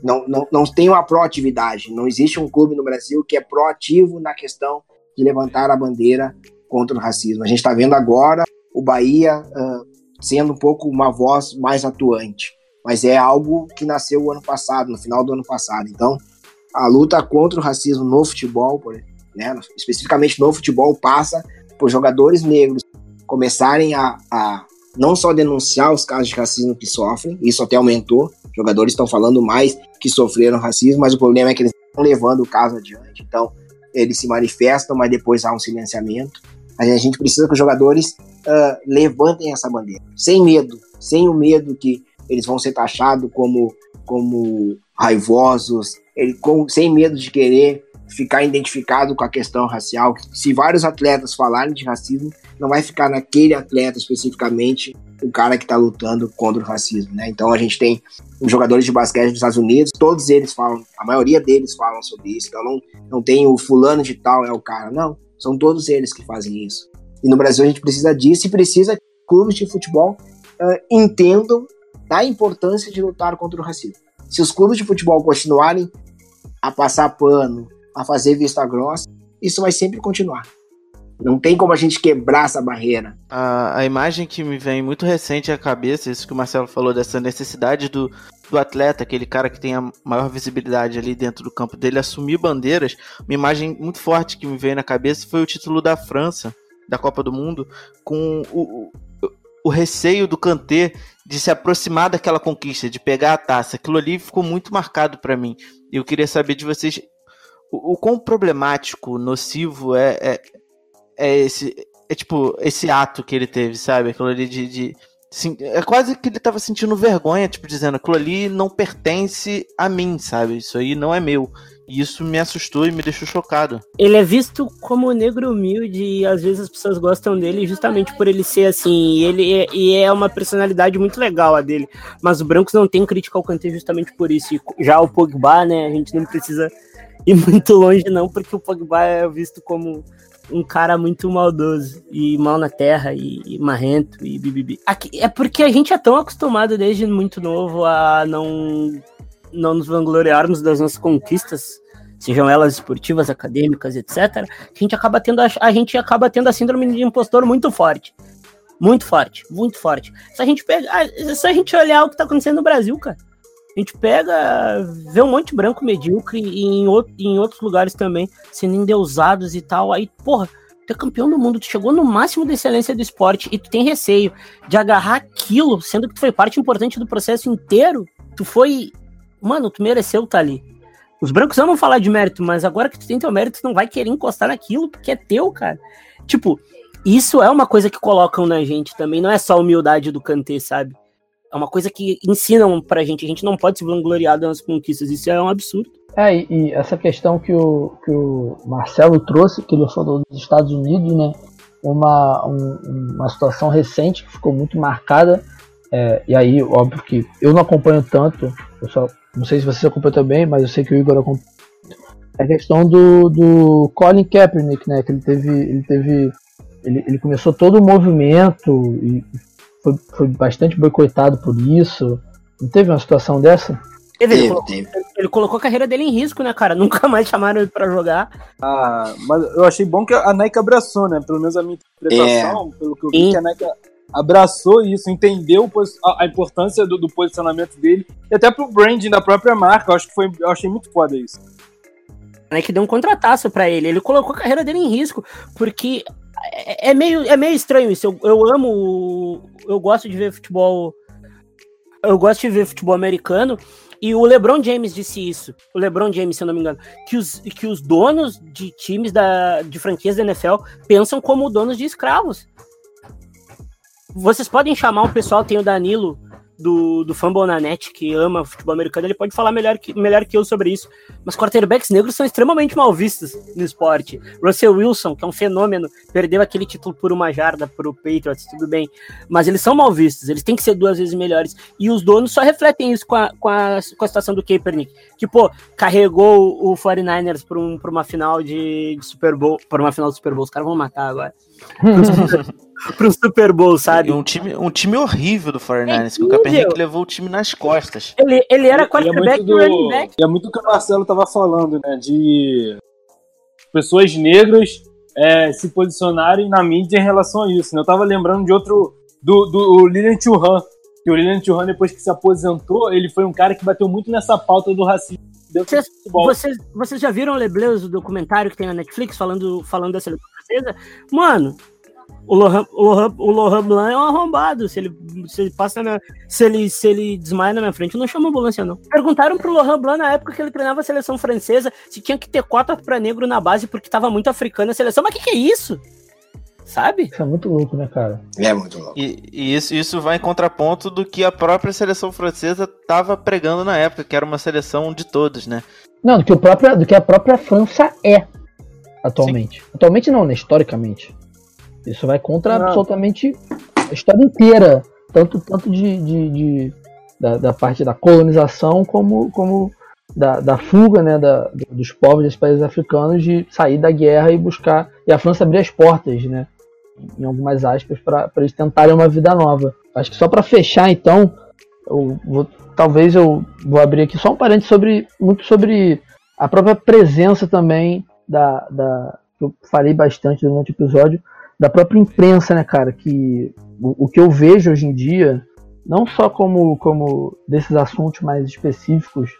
Não, não, não tem uma proatividade. Não existe um clube no Brasil que é proativo na questão de levantar a bandeira contra o racismo. A gente está vendo agora o Bahia uh, sendo um pouco uma voz mais atuante, mas é algo que nasceu o ano passado, no final do ano passado. Então, a luta contra o racismo no futebol, né, especificamente no futebol, passa por jogadores negros começarem a, a não só denunciar os casos de racismo que sofrem, isso até aumentou, jogadores estão falando mais que sofreram racismo, mas o problema é que eles estão levando o caso adiante. Então, eles se manifestam, mas depois há um silenciamento. A gente precisa que os jogadores uh, levantem essa bandeira, sem medo, sem o medo que eles vão ser taxados como, como raivosos, ele, com, sem medo de querer ficar identificado com a questão racial. Se vários atletas falarem de racismo, não vai ficar naquele atleta especificamente o cara que está lutando contra o racismo, né? Então a gente tem os jogadores de basquete dos Estados Unidos, todos eles falam, a maioria deles falam sobre isso. Então não, não tem o fulano de tal é o cara, não. São todos eles que fazem isso. E no Brasil a gente precisa disso e precisa que clubes de futebol uh, entendam da importância de lutar contra o racismo. Se os clubes de futebol continuarem a passar pano, a fazer vista grossa, isso vai sempre continuar. Não tem como a gente quebrar essa barreira. A, a imagem que me vem muito recente à cabeça, isso que o Marcelo falou, dessa necessidade do, do atleta, aquele cara que tem a maior visibilidade ali dentro do campo dele, assumir bandeiras. Uma imagem muito forte que me veio na cabeça foi o título da França, da Copa do Mundo, com o, o, o receio do Kanté de se aproximar daquela conquista, de pegar a taça. Aquilo ali ficou muito marcado para mim. Eu queria saber de vocês o, o quão problemático, nocivo é, é, é, esse. É tipo, esse ato que ele teve, sabe? Aquilo ali de. de assim, é quase que ele tava sentindo vergonha, tipo, dizendo, aquilo ali não pertence a mim, sabe? Isso aí não é meu. E isso me assustou e me deixou chocado. Ele é visto como negro humilde e às vezes as pessoas gostam dele justamente por ele ser assim. E ele é, e é uma personalidade muito legal a dele. Mas o Brancos não tem crítica ao Kanté justamente por isso. E já o Pogba, né, a gente não precisa ir muito longe, não, porque o Pogba é visto como um cara muito maldoso e mal na terra e, e marrento e bibibi. Aqui, é porque a gente é tão acostumado desde muito novo a não, não nos vangloriarmos das nossas conquistas, sejam elas esportivas, acadêmicas, etc. A gente acaba tendo a, a gente acaba tendo a síndrome de impostor muito forte. Muito forte, muito forte. Se a gente pegar, se a gente olhar o que tá acontecendo no Brasil, cara, a gente pega, vê um monte de branco medíocre e em, outro, em outros lugares também, sendo endeusados e tal. Aí, porra, tu é campeão do mundo, tu chegou no máximo da excelência do esporte e tu tem receio de agarrar aquilo, sendo que tu foi parte importante do processo inteiro. Tu foi. Mano, tu mereceu estar tá ali. Os brancos vão falar de mérito, mas agora que tu tem teu mérito, tu não vai querer encostar naquilo porque é teu, cara. Tipo, isso é uma coisa que colocam na gente também, não é só a humildade do Kanté, sabe? É uma coisa que ensinam pra gente. A gente não pode se vangloriar das conquistas. Isso é um absurdo. É, e, e, essa questão que o, que o Marcelo trouxe, que ele falou dos Estados Unidos, né? Uma, um, uma situação recente que ficou muito marcada. É, e aí, óbvio que eu não acompanho tanto, eu só, não sei se você acompanha também, mas eu sei que o Igor acompanha. É a questão do, do Colin Kaepernick, né? Que ele teve. Ele teve. Ele, ele começou todo o movimento e foi, foi bastante boicotado por isso. Não teve uma situação dessa? Ele, ele, colocou, ele, colocou, a carreira dele em risco, né, cara? Nunca mais chamaram ele pra jogar. Ah, mas eu achei bom que a Nike abraçou, né? Pelo menos a minha interpretação, é. pelo que eu vi, Sim. que a Nike abraçou isso, entendeu a, importância do, do, posicionamento dele, e até pro branding da própria marca. Eu acho que foi, eu achei muito foda isso. É que deu um contrataço para ele. Ele colocou a carreira dele em risco, porque é, é meio, é meio estranho isso. Eu, eu amo. Eu gosto de ver futebol. Eu gosto de ver futebol americano. E o LeBron James disse isso. O LeBron James, se eu não me engano. Que os, que os donos de times da, de franquias da NFL pensam como donos de escravos. Vocês podem chamar o pessoal, tem o Danilo do, do Fumble na net, que ama futebol americano, ele pode falar melhor que, melhor que eu sobre isso. Mas quarterbacks negros são extremamente mal vistos no esporte. Russell Wilson, que é um fenômeno, perdeu aquele título por uma jarda pro Patriots, tudo bem. Mas eles são mal vistos, eles têm que ser duas vezes melhores. E os donos só refletem isso com a, com a, com a situação do Kaepernick, que, pô, carregou o 49ers pra, um, pra uma final de, de Super Bowl, para uma final do Super Bowl. Os caras vão matar agora. pro Super Bowl, sabe? Um time, um time horrível do 49ers, é que o Kaepernick levou o time nas costas. Ele, ele era quarterback e, é running back. E é muito o que o Marcelo tava falando, né? De pessoas negras é, se posicionarem na mídia em relação a isso. Né? Eu tava lembrando de outro, do, do Lilian Thuram, que o Lilian Thuram, depois que se aposentou, ele foi um cara que bateu muito nessa pauta do racismo vocês, vocês, vocês, já viram o Lebleus, o documentário que tem na Netflix falando, falando da seleção francesa? Mano, o Lohan, o Lohan, o Lohan Blanc é um arrombado. Se ele, se ele passa minha, se ele, se ele desmaia na minha frente, eu não chamo ambulância, não. Perguntaram pro Lohan Blanc na época que ele treinava a seleção francesa se tinha que ter cota para negro na base porque tava muito africana a seleção. Mas o que, que é isso? Sabe? Isso é muito louco, né, cara? É muito louco. E, e, isso, isso vai em contraponto do que a própria seleção francesa tava pregando na época, que era uma seleção de todos, né? Não, do que, o próprio, do que a própria França é atualmente. Sim. Atualmente não, né? Historicamente. Isso vai contra não. absolutamente a história inteira, tanto, tanto de, de, de da, da, parte da colonização como, como da, da fuga né, da, dos povos dos países africanos de sair da guerra e buscar. E a França abrir as portas, né? Em algumas aspas, para eles tentarem uma vida nova. Acho que só para fechar, então, eu vou, talvez eu vou abrir aqui só um parênteses sobre muito sobre a própria presença também da, da que eu falei bastante durante o episódio da própria imprensa, né, cara? Que o, o, que eu vejo hoje em dia, não só como, como desses assuntos mais específicos,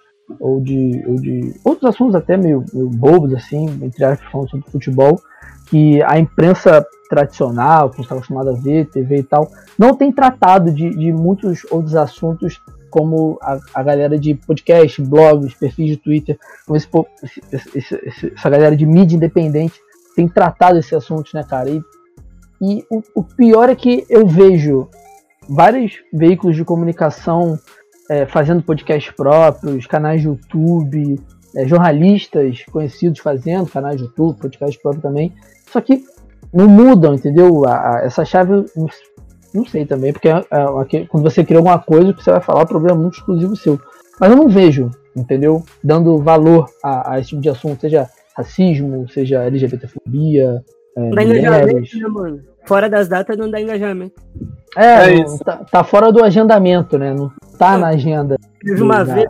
ou de, ou de outros assuntos até meio, meio bobos, assim, entre aspas, falando sobre futebol, que a imprensa tradicional, que a gente está acostumado a ver, TV e tal, não tem tratado de, de muitos outros assuntos como a, a galera de podcast, blogs, perfis de Twitter, esse, esse, esse, essa galera de mídia independente tem tratado esses assuntos, né, cara? E e o, o pior é que eu vejo vários veículos de comunicação é, fazendo podcasts próprios, canais de YouTube, é, jornalistas conhecidos fazendo canais de YouTube, podcast próprio também. Só que não mudam, entendeu? A, a, essa chave, não, não, sei também, porque é, é, quando você cria alguma coisa, o que você vai falar, o problema é muito exclusivo seu. Mas eu não vejo, entendeu? Dando valor a, a esse tipo de assunto, seja racismo, seja LGBTfobia, é, dá engajamento, né, mano? Fora das datas não dá engajamento. É, é não, tá, tá, fora do agendamento, né? Não tá na agenda. Teve uma vez.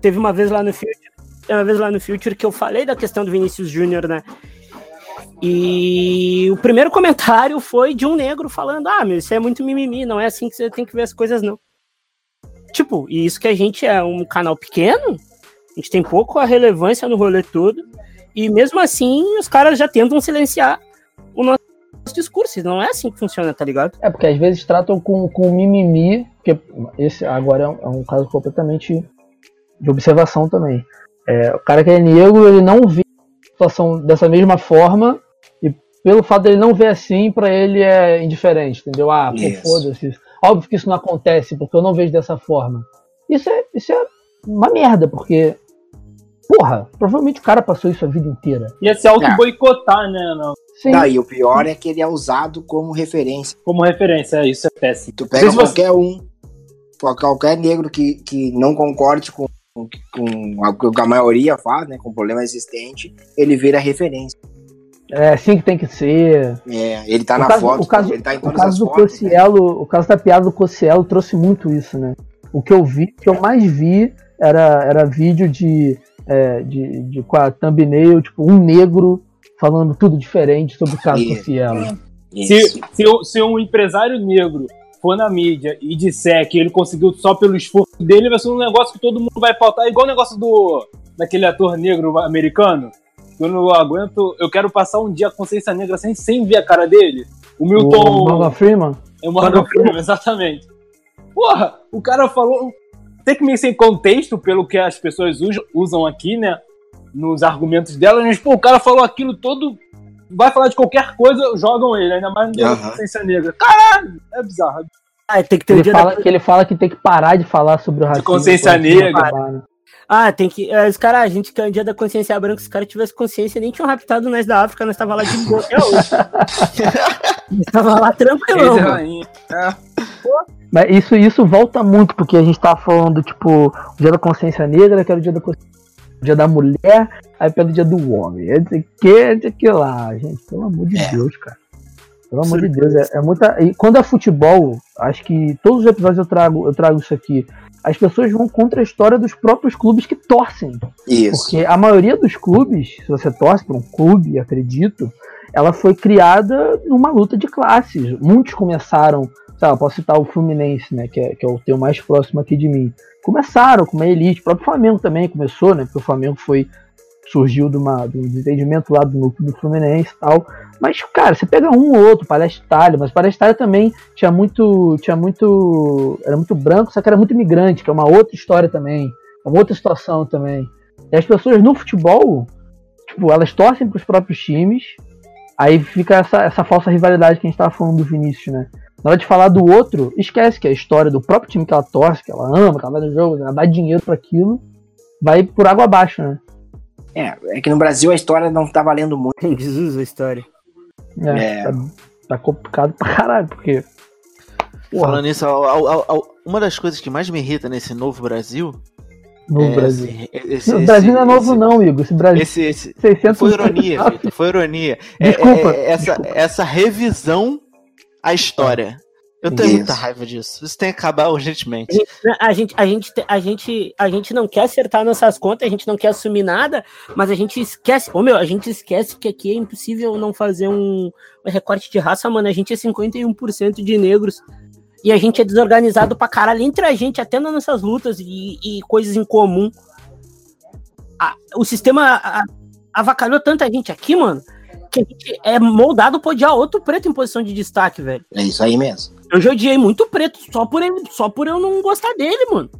Teve uma vez lá no Future. Uma vez lá no Future que eu falei da questão do Vinícius Júnior, né? E o primeiro comentário foi de um negro falando: Ah, meu, isso é muito mimimi, não é assim que você tem que ver as coisas, não. Tipo, e isso que a gente é um canal pequeno, a gente tem pouco relevância no rolê todo. E mesmo assim, os caras já tentam silenciar o nosso discurso. Não é assim que funciona, tá ligado? É, porque às vezes tratam com, com mimimi, porque esse agora é um, é um caso completamente de observação também. É, o cara que é negro, ele não vê a situação dessa mesma forma, pelo fato dele não ver assim, para ele é indiferente, entendeu? Ah, pô, foda-se. Óbvio que isso não acontece, porque eu não vejo dessa forma. Isso é, isso é uma merda, porque Porra, provavelmente o cara passou isso a vida inteira. Ia se auto-boicotar, né? Não. Sim. Não, e o pior é que ele é usado como referência. Como referência, é, isso é péssimo. Tu pega qualquer um, qualquer negro que, que não concorde com, com, com o que a maioria faz, né? Com problema existente, ele vira referência. É assim que tem que ser. É, ele tá o na caso, foto, o caso, ele tá em todas o caso do fotos, né? o caso da piada do Cocielo trouxe muito isso, né? O que eu vi, o que eu mais vi era, era vídeo de é, de, de, com a thumbnail, tipo, um negro falando tudo diferente sobre o caso do Cielo. Se, se, se um empresário negro for na mídia e disser que ele conseguiu só pelo esforço dele, vai ser um negócio que todo mundo vai pautar, igual o negócio do daquele ator negro americano. Eu não aguento, eu quero passar um dia a consciência negra sem, sem ver a cara dele. O Milton. O Morgan Freeman? É o Morgan Freeman, exatamente. Porra, o cara falou. Tem que me sem contexto pelo que as pessoas usam aqui, né? Nos argumentos dela, mas, pô, o cara falou aquilo todo vai falar de qualquer coisa, jogam ele, ainda mais no dia uhum. consciência negra. Caralho, é bizarro. Ah, tem que ter ele, fala, da... que ele fala que tem que parar de falar sobre o racismo. De consciência negra. Né? Ah, tem que. Os caras, a gente que é o dia da consciência branca, se os caras tivessem consciência, nem tinham raptado nós da África, nós tava lá de boa até hoje. nós tava lá tranquilão. É. Mas isso, isso volta muito, porque a gente tava falando, tipo, o dia da consciência negra, que era o dia da consciência dia da mulher, aí pelo dia do homem. É de que, é de que lá, gente. Pelo amor de é. Deus, cara. Pelo amor Sim. de Deus, é, é, muita. E quando é futebol, acho que todos os episódios eu trago, eu trago isso aqui. As pessoas vão contra a história dos próprios clubes que torcem. Isso. Porque a maioria dos clubes, se você torce para um clube, acredito, ela foi criada numa luta de classes. Muitos começaram, sei lá, posso citar o Fluminense, né, que é, que é o teu mais próximo aqui de mim começaram com uma elite. O próprio Flamengo também começou, né? Porque o Flamengo foi surgiu de, uma, de um desentendimento lá do núcleo do Fluminense e tal. Mas, cara, você pega um ou outro, Palestra Itália, mas Palestra Itália também tinha muito. tinha muito. Era muito branco, só que era muito imigrante, que é uma outra história também. É uma outra situação também. E as pessoas no futebol, tipo, elas torcem para os próprios times. Aí fica essa, essa falsa rivalidade que a gente tava falando do Vinícius, né? Na hora de falar do outro, esquece que a história do próprio time que ela torce, que ela ama, que ela vai no jogo, ela dá dinheiro para aquilo, vai por água abaixo, né? É, é que no Brasil a história não tá valendo muito. Jesus, a história. É, é. Tá, tá, complicado pra caralho, porque. Porra. Falando nisso, uma das coisas que mais me irrita nesse novo Brasil. Novo é Brasil. Esse, esse, o Brasil não é novo, esse, não, Igor. Esse Brasil. Esse, esse, foi ironia, Vitor. Foi ironia. É, desculpa, é, é, essa, desculpa. essa revisão a história. Eu tenho Isso. muita raiva disso. Isso tem que acabar urgentemente. A gente, a, gente, a, gente, a gente não quer acertar nossas contas, a gente não quer assumir nada, mas a gente esquece. Ô meu, a gente esquece que aqui é impossível não fazer um, um recorte de raça, mano. A gente é 51% de negros. E a gente é desorganizado pra caralho entre a gente, até nas nossas lutas e, e coisas em comum. A, o sistema a, avacalhou tanta gente aqui, mano, que a gente é moldado pra odiar outro preto em posição de destaque, velho. É isso aí mesmo. Eu já odiei muito preto, só por, ele, só por eu não gostar dele, mano.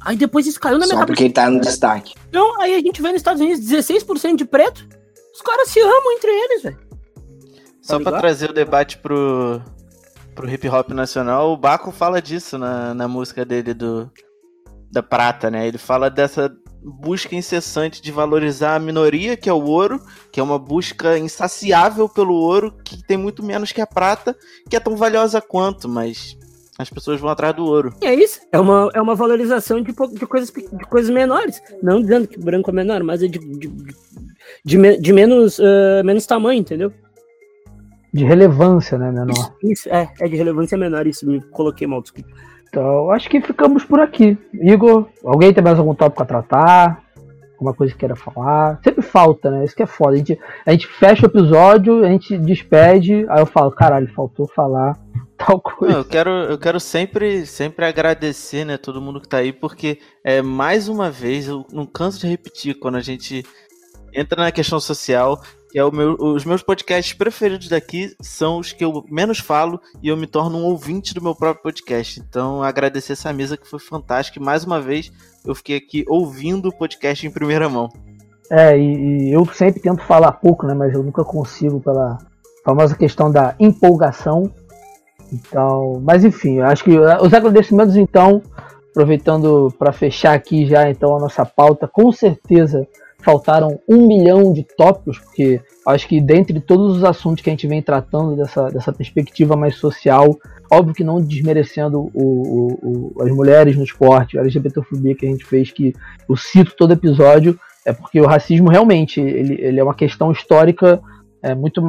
Aí depois isso caiu na minha só cabeça. porque ele tá no destaque. Então, aí a gente vê nos Estados Unidos 16% de preto. Os caras se amam entre eles, velho. Só tá pra trazer o debate pro, pro hip hop nacional, o Baco fala disso na, na música dele do da prata, né? Ele fala dessa busca incessante de valorizar a minoria, que é o ouro, que é uma busca insaciável pelo ouro, que tem muito menos que a prata, que é tão valiosa quanto, mas as pessoas vão atrás do ouro. E é isso, é uma, é uma valorização de, de, coisas, de coisas menores. Não dizendo que branco é menor, mas é de, de, de, de menos, uh, menos tamanho, entendeu? De relevância, né, menor? Isso, isso, é, é de relevância menor, isso, me coloquei mal, desculpa. Então, acho que ficamos por aqui. Igor, alguém tem mais algum tópico a tratar? Alguma coisa que queira falar? Sempre falta, né? Isso que é foda. A gente, a gente fecha o episódio, a gente despede, aí eu falo, caralho, faltou falar tal coisa. Não, eu quero, eu quero sempre, sempre agradecer, né, todo mundo que tá aí, porque é mais uma vez, eu não canso de repetir, quando a gente entra na questão social, que é o meu, os meus podcasts preferidos daqui são os que eu menos falo e eu me torno um ouvinte do meu próprio podcast. Então, agradecer essa mesa que foi fantástica. E mais uma vez, eu fiquei aqui ouvindo o podcast em primeira mão. É, e, e eu sempre tento falar pouco, né? Mas eu nunca consigo pela famosa questão da empolgação. Então, mas enfim, acho que os agradecimentos então, aproveitando para fechar aqui já então a nossa pauta, com certeza faltaram um milhão de tópicos, porque acho que dentre todos os assuntos que a gente vem tratando dessa, dessa perspectiva mais social, óbvio que não desmerecendo o, o, o, as mulheres no esporte, a LGBTfobia que a gente fez, que eu cito todo episódio, é porque o racismo realmente ele, ele é uma questão histórica é, muito,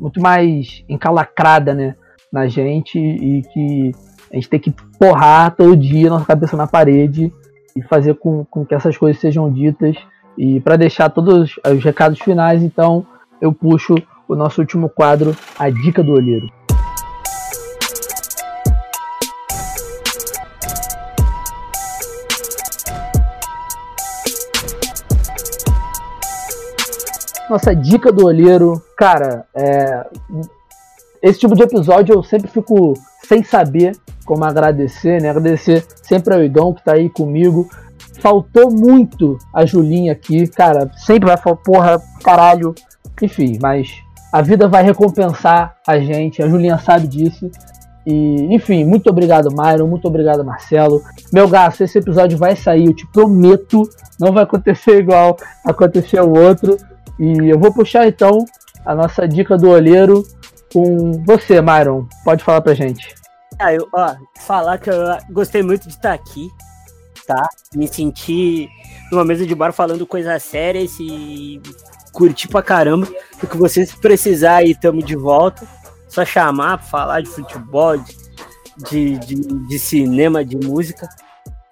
muito mais encalacrada né, na gente e que a gente tem que porrar todo dia nossa cabeça na parede e fazer com, com que essas coisas sejam ditas. E para deixar todos os recados finais, então eu puxo o nosso último quadro, a dica do olheiro. Nossa dica do olheiro, cara, é... esse tipo de episódio eu sempre fico sem saber como agradecer, né? Agradecer sempre ao Igão que tá aí comigo. Faltou muito a Julinha aqui, cara. Sempre vai falar, porra, caralho. Enfim, mas a vida vai recompensar a gente. A Julinha sabe disso. E, enfim, muito obrigado, Myron. Muito obrigado, Marcelo. Meu gasto, esse episódio vai sair, eu te prometo. Não vai acontecer igual aconteceu o outro. E eu vou puxar então a nossa dica do olheiro com você, Myron. Pode falar pra gente. Ah, eu, ó, falar que eu gostei muito de estar aqui, tá? Me senti numa mesa de bar falando coisas sérias e curti pra caramba. O que vocês precisarem, aí, tamo de volta. Só chamar pra falar de futebol, de, de, de, de cinema, de música.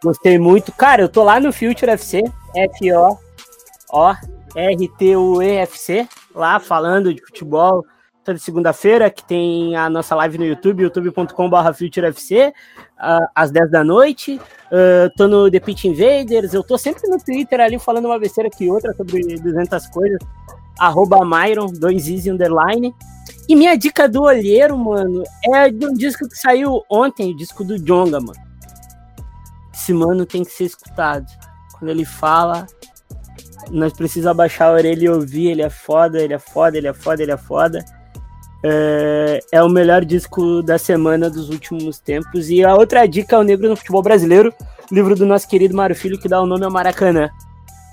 Gostei muito. Cara, eu tô lá no Future FC, F-O-O-R-T-U-E-F-C, lá falando de futebol toda segunda-feira, que tem a nossa live no YouTube, youtube.com.br FutureFC, uh, às 10 da noite. Uh, tô no The Pitch Invaders, eu tô sempre no Twitter ali falando uma besteira que outra sobre 200 coisas. Arroba Myron, 2 easy underline. E minha dica do olheiro, mano, é de um disco que saiu ontem, o disco do Jonga, mano. Esse mano tem que ser escutado. Quando ele fala, nós precisamos abaixar a orelha e ouvir. Ele é foda, ele é foda, ele é foda, ele é foda. É, é, o melhor disco da semana dos últimos tempos. E a outra dica é o Negro no Futebol Brasileiro, livro do nosso querido Mário Filho, que dá o nome ao Maracanã.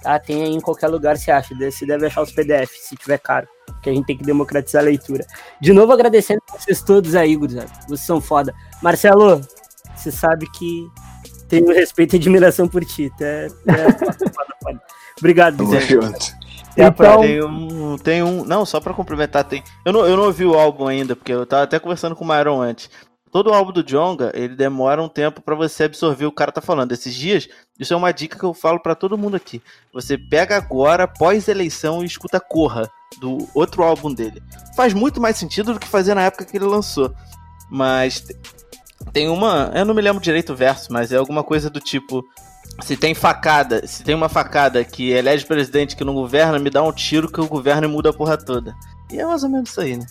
Tá? Tem aí em qualquer lugar, se acha. Você deve achar os PDF, se tiver caro. Que a gente tem que democratizar a leitura. De novo, agradecendo a vocês todos aí, gurizada. Vocês são foda. Marcelo, você sabe que tenho respeito e admiração por ti. Tá? É, foda, foda, Obrigado, Guilherme. Então... Tem um, tem um. Não, só pra complementar, tem. Eu não, eu não ouvi o álbum ainda, porque eu tava até conversando com o Myron antes. Todo o álbum do Jonga, ele demora um tempo para você absorver o cara tá falando. Esses dias, isso é uma dica que eu falo para todo mundo aqui. Você pega agora, pós-eleição, e escuta Corra, do outro álbum dele. Faz muito mais sentido do que fazer na época que ele lançou. Mas tem uma. Eu não me lembro direito o verso, mas é alguma coisa do tipo se tem facada, se tem uma facada que elege presidente que não governa, me dá um tiro que o governo muda a porra toda. E é mais ou menos isso aí, né?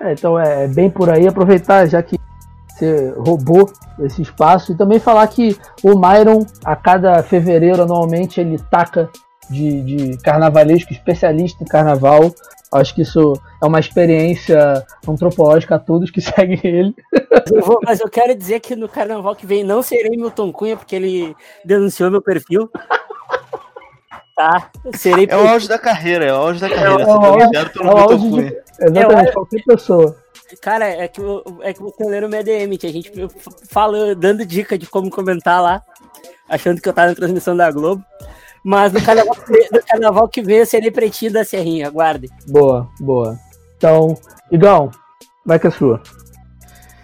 É, então é bem por aí, aproveitar já que você roubou esse espaço e também falar que o Myron, a cada fevereiro, anualmente, ele taca de, de carnavalesco, especialista em carnaval, Acho que isso é uma experiência antropológica a todos que seguem ele. Eu vou, mas eu quero dizer que no carnaval que vem não serei Milton Cunha, porque ele denunciou meu perfil. Tá? Serei é o auge da carreira, é o auge da carreira. É, é o auge, é o auge de, exatamente, é, qualquer pessoa. Cara, é que, é que você leu no MDM, que a gente fala, dando dica de como comentar lá, achando que eu tava na transmissão da Globo. Mas no carnaval, no carnaval que vem eu serei pretinho da Serrinha, aguarde. Boa, boa. Então, Igão, vai com a sua.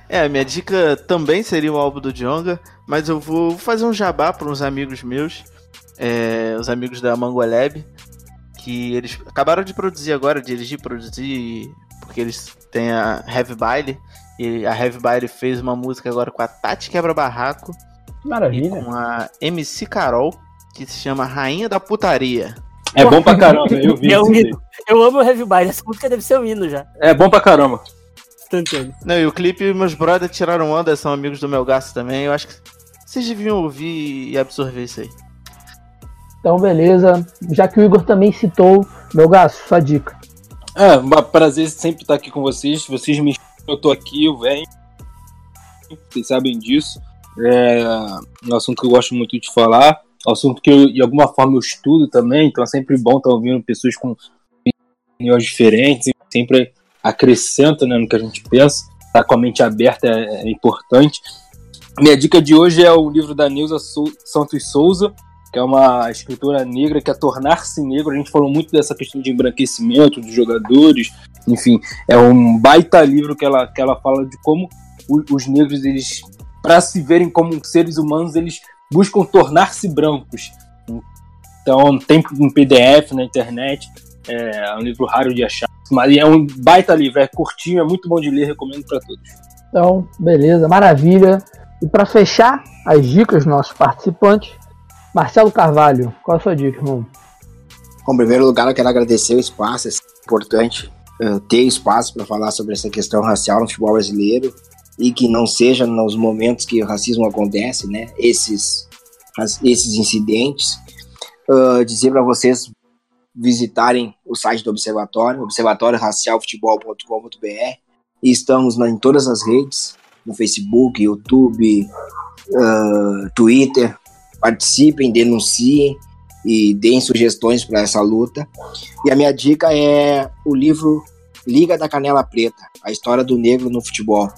É, minha dica também seria o álbum do Djonga, mas eu vou fazer um jabá para uns amigos meus, é, os amigos da Mangolab, que eles acabaram de produzir agora, dirigir, produzir, porque eles têm a Heavy Baile, e a Heavy Baile fez uma música agora com a Tati Quebra Barraco, Maravilha. com a MC Carol, que se chama Rainha da Putaria. É bom pra caramba, eu vi. É um hino. Eu amo o Heavy Bind, essa música deve ser um hino já. É bom pra caramba. Instantâneo. Não, e o clipe, meus brothers tiraram onda, são amigos do meu gasto também. Eu acho que vocês deviam ouvir e absorver isso aí. Então, beleza. Já que o Igor também citou, meu gasto, sua dica. É, um prazer sempre estar aqui com vocês. Vocês me eu tô aqui, eu venho. Vocês sabem disso. É um assunto que eu gosto muito de falar assunto que eu, de alguma forma eu estudo também, então é sempre bom estar ouvindo pessoas com opiniões diferentes, sempre acrescenta né, no que a gente pensa, estar tá com a mente aberta é, é, importante. Minha dica de hoje é o livro da Neuza Santos Souza, que é uma escritora negra que é tornar-se negro. A gente falou muito dessa questão de embranquecimento dos jogadores, enfim, é um baita livro que ela, que ela fala de como os negros, eles, para se verem como seres humanos, eles buscam tornar-se brancos. Então tem um PDF na internet, é um livro raro de achar. Mas é um baita livro, é curtinho, é muito bom de ler, recomendo para todos. Então, beleza, maravilha. E para fechar as dicas dos nossos participantes, Marcelo Carvalho, qual a sua dica, irmão? Bom, em primeiro lugar, eu quero agradecer o espaço, é importante uh, ter espaço para falar sobre essa questão racial no futebol brasileiro e que não seja nos momentos que o racismo acontece, né? Esses, esses incidentes. Uh, dizer para vocês visitarem o site do Observatório, observatórioracialfutebol.com.br e estamos na, em todas as redes, no Facebook, YouTube, uh, Twitter. Participem, denunciem e deem sugestões para essa luta. E a minha dica é o livro Liga da Canela Preta, a história do negro no futebol.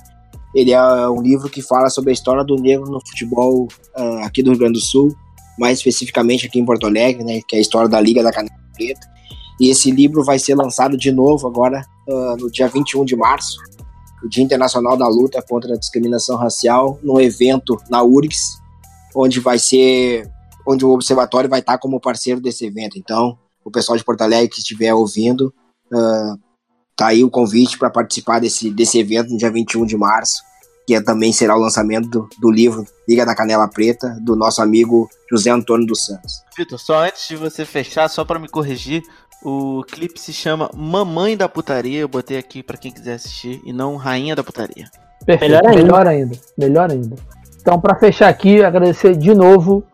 Ele é um livro que fala sobre a história do negro no futebol uh, aqui do Rio Grande do Sul, mais especificamente aqui em Porto Alegre, né, que é a história da Liga da Canela Preta. E esse livro vai ser lançado de novo agora uh, no dia 21 de março, o Dia Internacional da Luta contra a Discriminação Racial, num evento na URGS, onde vai ser, onde o observatório vai estar como parceiro desse evento. Então, o pessoal de Porto Alegre que estiver ouvindo, uh, tá aí o convite para participar desse, desse evento no dia 21 de março, que é, também será o lançamento do, do, livro Liga da Canela Preta, do nosso amigo José Antônio dos Santos. Vitor, só antes de você fechar, só para me corrigir, o clipe se chama Mamãe da Putaria, eu botei aqui para quem quiser assistir, e não Rainha da Putaria. Perfeito, melhor ainda. Melhor ainda. Melhor ainda. Então, para fechar aqui, agradecer de novo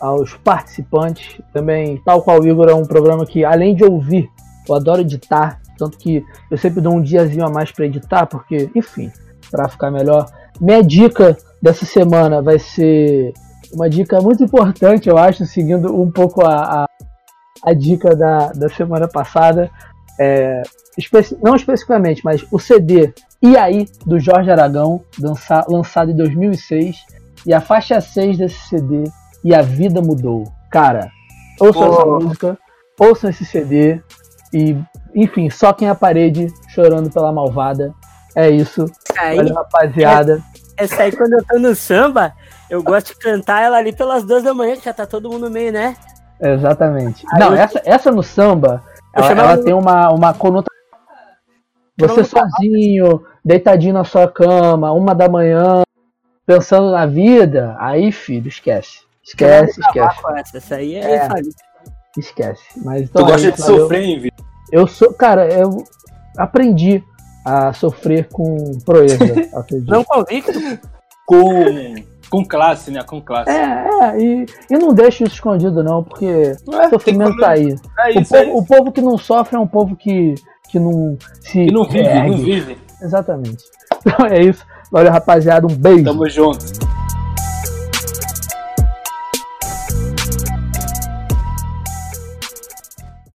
aos participantes. Também, tal qual o Igor, é um programa que, além de ouvir, eu adoro editar. Tanto que eu sempre dou um diazinho a mais para editar, porque, enfim, para ficar melhor. Minha dica dessa semana vai ser uma dica muito importante, eu acho, seguindo um pouco a, a a dica da, da semana passada. É, especi não especificamente, mas o CD E aí, do Jorge Aragão, lança lançado em 2006, e a faixa 6 desse CD, E a Vida Mudou. Cara, ouçam oh. essa música, ouçam esse CD, e enfim, só quem a parede chorando pela malvada. É isso. Aí, Valeu, rapaziada. É, essa aí, quando eu tô no samba, eu gosto de cantar ela ali pelas duas da manhã, que já tá todo mundo meio, né? Exatamente. Aí não, essa, essa no samba, ela, ela tem uma, uma conotação. Você sozinho, deitadinho na sua cama, uma da manhã, pensando na vida, aí, filho, esquece. Esquece, esquece. Essa, essa aí é, é Esquece. Mas, então, tu gosta de sofrer, hein, Vitor? Eu sou, cara, eu aprendi a sofrer com proeza. Não convicto? Com com classe, né? Com classe. É, é e, e não deixe isso escondido, não, porque é, sofrimento tá aí. É isso, o, povo, é o povo que não sofre é um povo que, que não se. Que não vive, ergue. não vive. Exatamente. Então é isso. Valeu, rapaziada. Um beijo. Tamo junto.